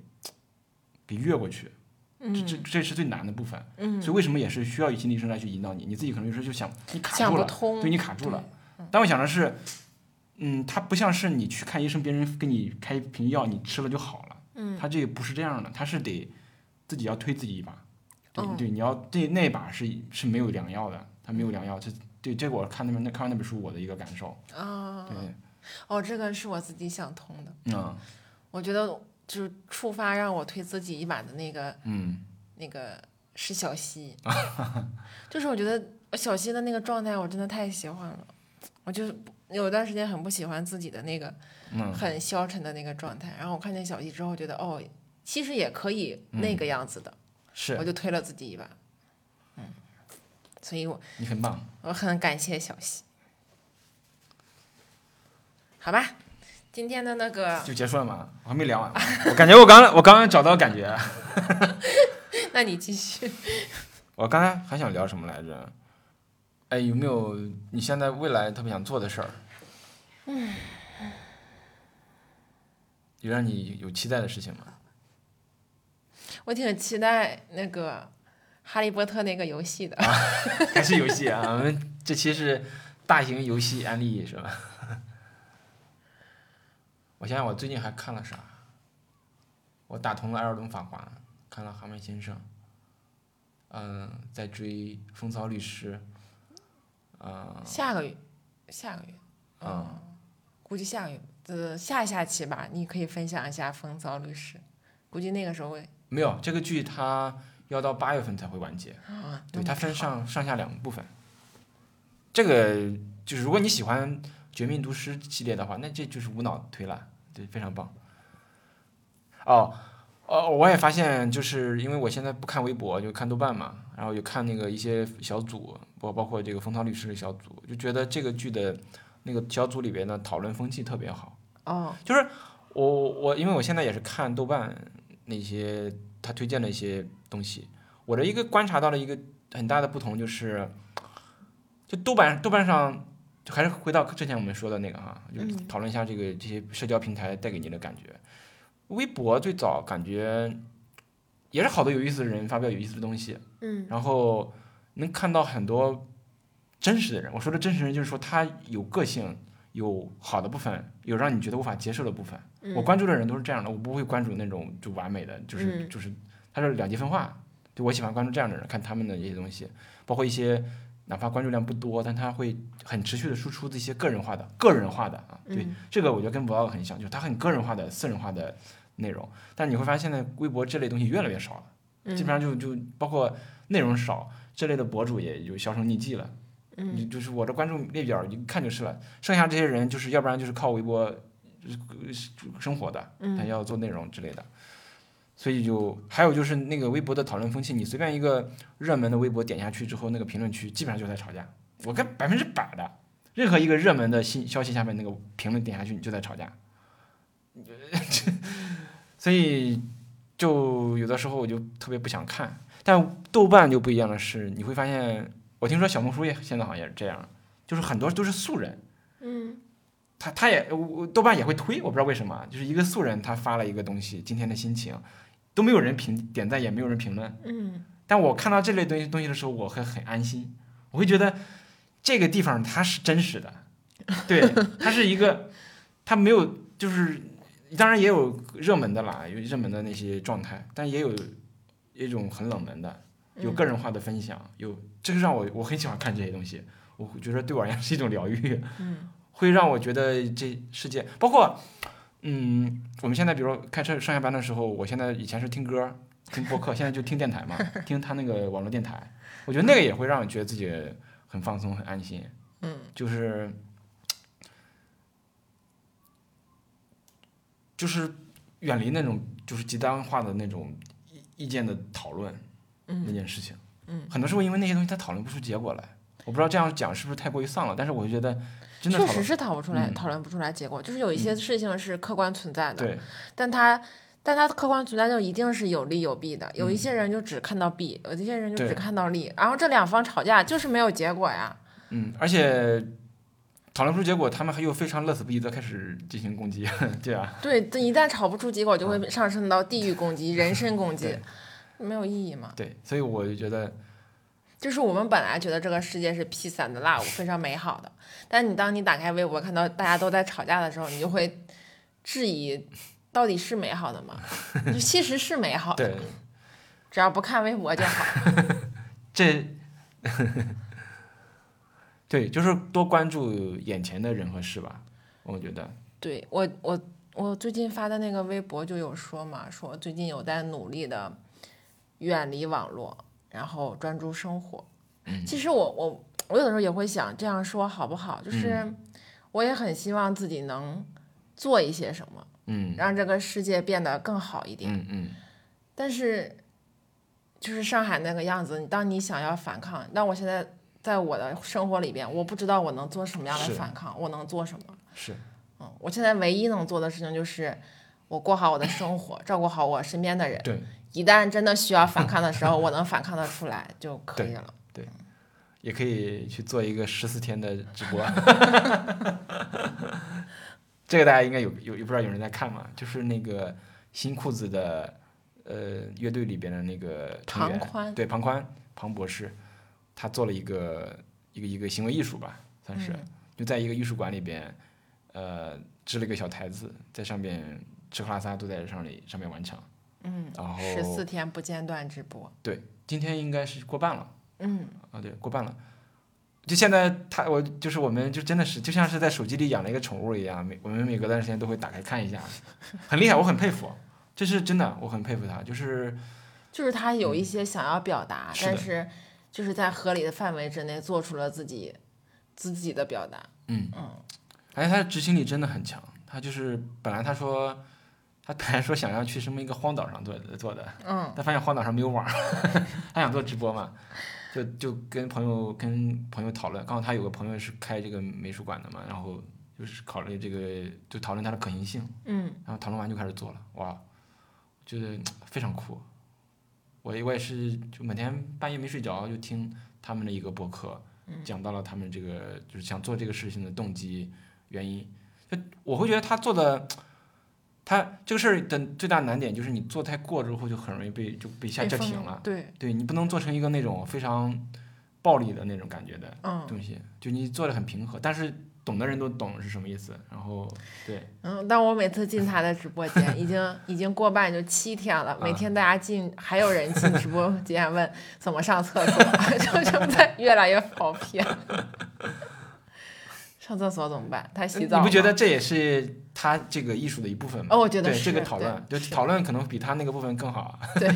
给越过去。嗯。这这这是最难的部分。嗯。所以为什么也是需要一些医生来去引导你？你自己可能有时候就想你卡住了，对你卡住了。但我想的是，嗯，它不像是你去看医生，别人给你开一瓶药，你吃了就好了。嗯。它这个不是这样的，它是得。自己要推自己一把，对哦对，你要对那把是是没有良药的，它没有良药，这对这个我看那本那看完那本书我的一个感受，啊，对，哦，这个是我自己想通的。嗯我觉得就是触发让我推自己一把的那个嗯那个是小溪，就是我觉得小溪的那个状态我真的太喜欢了，我就是有段时间很不喜欢自己的那个嗯很消沉的那个状态，然后我看见小溪之后觉得哦，其实也可以嗯那个样子的，我是就推了自己一把，嗯，所以我你很棒，我很感谢小溪。好吧，今天的那个，就结束了吗？我还没聊完，我感觉我刚我刚刚找到感觉，那你继续。我刚才还想聊什么来着？哎，有没有你现在未来特别想做的事儿？有让你有期待的事情吗？我挺期待那个《哈利波特》那个游戏的。还是游戏啊？我们这期是大型游戏安利是吧？我想想，我最近还看了啥？我打通了《艾尔登法环》，看了《蛤蟆先生》，嗯，在追《风骚律师》，嗯下个月，下个月，嗯，估计下个月，呃，下下期吧，你可以分享一下《风骚律师》，估计那个时候会没有这个剧，它要到八月份才会完结。啊，对，它分上上下两部分。这个就是如果你喜欢《绝命毒师》系列的话，那这就是无脑推了，对，非常棒。哦，哦，我也发现，就是因为我现在不看微博，就看豆瓣嘛，然后有看那个一些小组，包包括这个风骚律师的小组，就觉得这个剧的那个小组里边的讨论风气特别好。哦，就是我我因为我现在也是看豆瓣那些他推荐的一些东西，我的一个观察到了一个很大的不同就是，就豆瓣豆瓣上就还是回到之前我们说的那个哈，就嗯讨论一下这个这些社交平台带给你的感觉。微博最早感觉也是好多有意思的人发表有意思的东西，嗯然后能看到很多真实的人。我说的真实人，就是说他有个性，有好的部分，有让你觉得无法接受的部分。我关注的人都是这样的，我不会关注那种就完美的，就是、嗯就是他是两极分化。就我喜欢关注这样的人，看他们的一些东西，包括一些哪怕关注量不多，但他会很持续的输出这些个人化的、个人化的啊。对，嗯这个我觉得跟 vlog 很像，就是他很个人化的、私人化的内容。但你会发现，现在微博这类东西越来越少了。嗯基本上就就包括内容少，这类的博主也就销声匿迹了。嗯你就是我的关注列表一看就是了，剩下这些人就是要不然就是靠微博呃生活的，他嗯要做内容之类的。所以就还有就是那个微博的讨论风气，你随便一个热门的微博点下去之后，那个评论区基本上就在吵架。我跟百分之百的，任何一个热门的新消息下面那个评论点下去，你就在吵架。所以就有的时候我就特别不想看。但豆瓣就不一样的是，你会发现，我听说小红书也现在好像也是这样，就是很多都是素人，嗯他他也我我豆瓣也会推，我不知道为什么，就是一个素人他发了一个东西，今天的心情，都没有人评点赞，也没有人评论。嗯但我看到这类东西东西的时候，我会很安心，我会觉得这个地方它是真实的，对，它是一个，它没有就是，当然也有热门的啦，有热门的那些状态，但也有一种很冷门的，有个人化的分享，有这个让我我很喜欢看这些东西，我觉得对我而言是一种疗愈，嗯。会让我觉得这世界，包括，嗯，我们现在比如说开车上下班的时候，我现在以前是听歌、听播客，现在就听电台嘛，听他那个网络电台，我觉得那个也会让我觉得自己很放松、很安心，嗯。就是就是远离那种就是极端化的那种意意见的讨论那嗯件事情。嗯，很多时候因为那些东西他讨论不出结果来，我不知道这样讲是不是太过于丧了，但是我就觉得真的确实是讨不出来，嗯讨论不出来结果，就是有一些事情是客观存在的，对。但它但它客观存在就一定是有利有弊的，有一些人就只看到弊，有一些人就只看到利，然后这两方吵架就是没有结果呀。嗯，而且讨论出结果，他们还又非常乐此不疲的开始进行攻击，对啊，对，一旦吵不出结果，就会上升到地域攻击、人身攻击，没有意义嘛。对，所以我就觉得，就是我们本来觉得这个世界是 peace and love 非常美好的，但你当你打开微博看到大家都在吵架的时候，你就会质疑，到底是美好的吗？就其实是美好的对，只要不看微博就好。这，对，就是多关注眼前的人和事吧，我觉得，对我我我最近发的那个微博就有说嘛，说最近有在努力的远离网络，然后专注生活。嗯其实我我我有的时候也会想这样说好不好？就是嗯我也很希望自己能做一些什么，嗯让这个世界变得更好一点。嗯嗯，但是就是上海那个样子，当你想要反抗，那我现在在我的生活里边，我不知道我能做什么样的反抗，我能做什么？是，嗯，我现在唯一能做的事情就是我过好我的生活，照顾好我身边的人。对，一旦真的需要反抗的时候，我能反抗的出来就可以了。对也可以去做一个十四天的直播。这个大家应该有有有不知道有人在看吗？就是那个新裤子的呃乐队里边的那个庞宽，对庞宽庞博士，他做了一个一个一个行为艺术吧，算是、嗯就在一个艺术馆里边，呃支了一个小台子，在上面吃喝拉撒都在上里上面完成。嗯，然后十四天不间断直播。对，今天应该是过半了。嗯，啊，对，过半了。就现在他，我就是我们就真的是就像是在手机里养了一个宠物一样，每我们每隔段时间都会打开看一下，很厉害，我很佩服，这是真的，我很佩服他，就是就是他有一些想要表达，嗯是的但是就是在合理的范围之内做出了自己自己的表达。嗯嗯，而且他的执行力真的很强，他就是本来他说他本来说想要去什么一个荒岛上做的做的，嗯但发现荒岛上没有网，他想做直播嘛，就就跟朋友跟朋友讨论，刚好他有个朋友是开这个美术馆的嘛，然后就是考虑这个就讨论它的可行性。嗯然后讨论完就开始做了，哇，觉得非常酷。我也我也是，就每天半夜没睡着就听他们的一个博客，讲到了他们这个就是想做这个事情的动机原因。就我会觉得他做的，他这个事儿的最大难点就是你做太过之后就很容易被就被下叫停了。对，对你不能做成一个那种非常暴力的那种感觉的嗯东西，就你做的很平和，但是懂的人都懂是什么意思。然后对。嗯，但我每次进他的直播间，已 经已经过半就七天了，每啊天大家进，还有人进直播间问 怎么上厕所，就正在越来越跑偏。上厕所怎么办？他洗澡你不觉得这也是他这个艺术的一部分吗？哦我觉得对这个讨论，就讨论可能比他那个部分更好，对，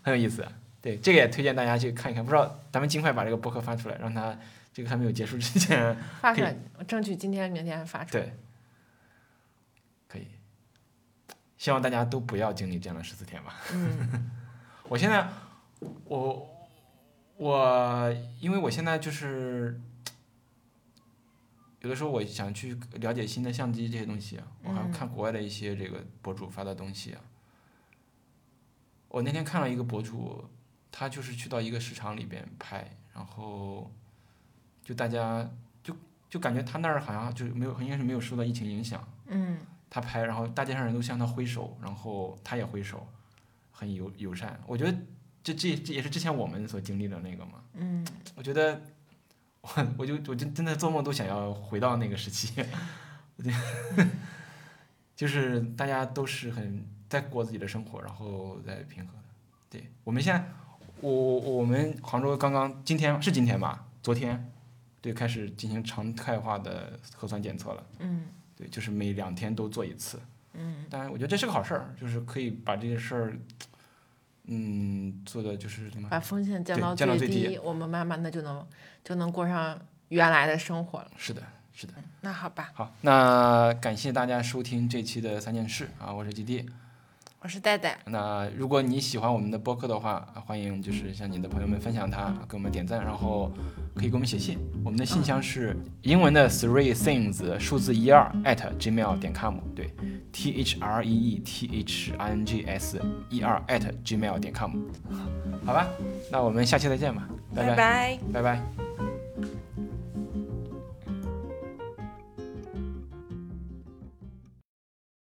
很有意思。对，这个也推荐大家去看一看。不知道咱们尽快把这个博客发出来，让他这个还没有结束之前，发出来，我争取今天明天发出来。对，可以。希望大家都不要经历这样的十四天吧。嗯我现在，我我因为我现在就是有的时候我想去了解新的相机这些东西啊，我还要嗯看国外的一些这个博主发的东西啊。我那天看了一个博主，他就是去到一个市场里边拍，然后就大家就就感觉他那儿好像就是没有，应该是没有受到疫情影响。嗯他拍，然后大街上人都向他挥手，然后他也挥手，很友友善。我觉得这这这也是之前我们所经历的那个嘛。嗯，我觉得我我就我就真的做梦都想要回到那个时期，我就就是大家都是很在过自己的生活，然后在平和的。对我们现在，我我我们杭州刚刚今天是今天吧？昨天对开始进行常态化的核酸检测了。嗯对，就是每两天都做一次。嗯当然，我觉得这是个好事儿，就是可以把这些事儿，嗯，做的就是什么？把风险降对到降到最最低，我们慢慢的就能就能过上原来的生活了。是的，是的。那好吧，好，那感谢大家收听这期的三件事啊，我是基地，我是戴戴。那如果你喜欢我们的播客的话，欢迎就是向你的朋友们分享它，给我们点赞，然后可以给我们写信。我们的信箱是英文的 three things 数字一二 at gmail 点 com，对，t h r e e t h i n g s 一二 at gmail 点 com。好吧，那我们下期再见吧，拜拜拜。拜拜。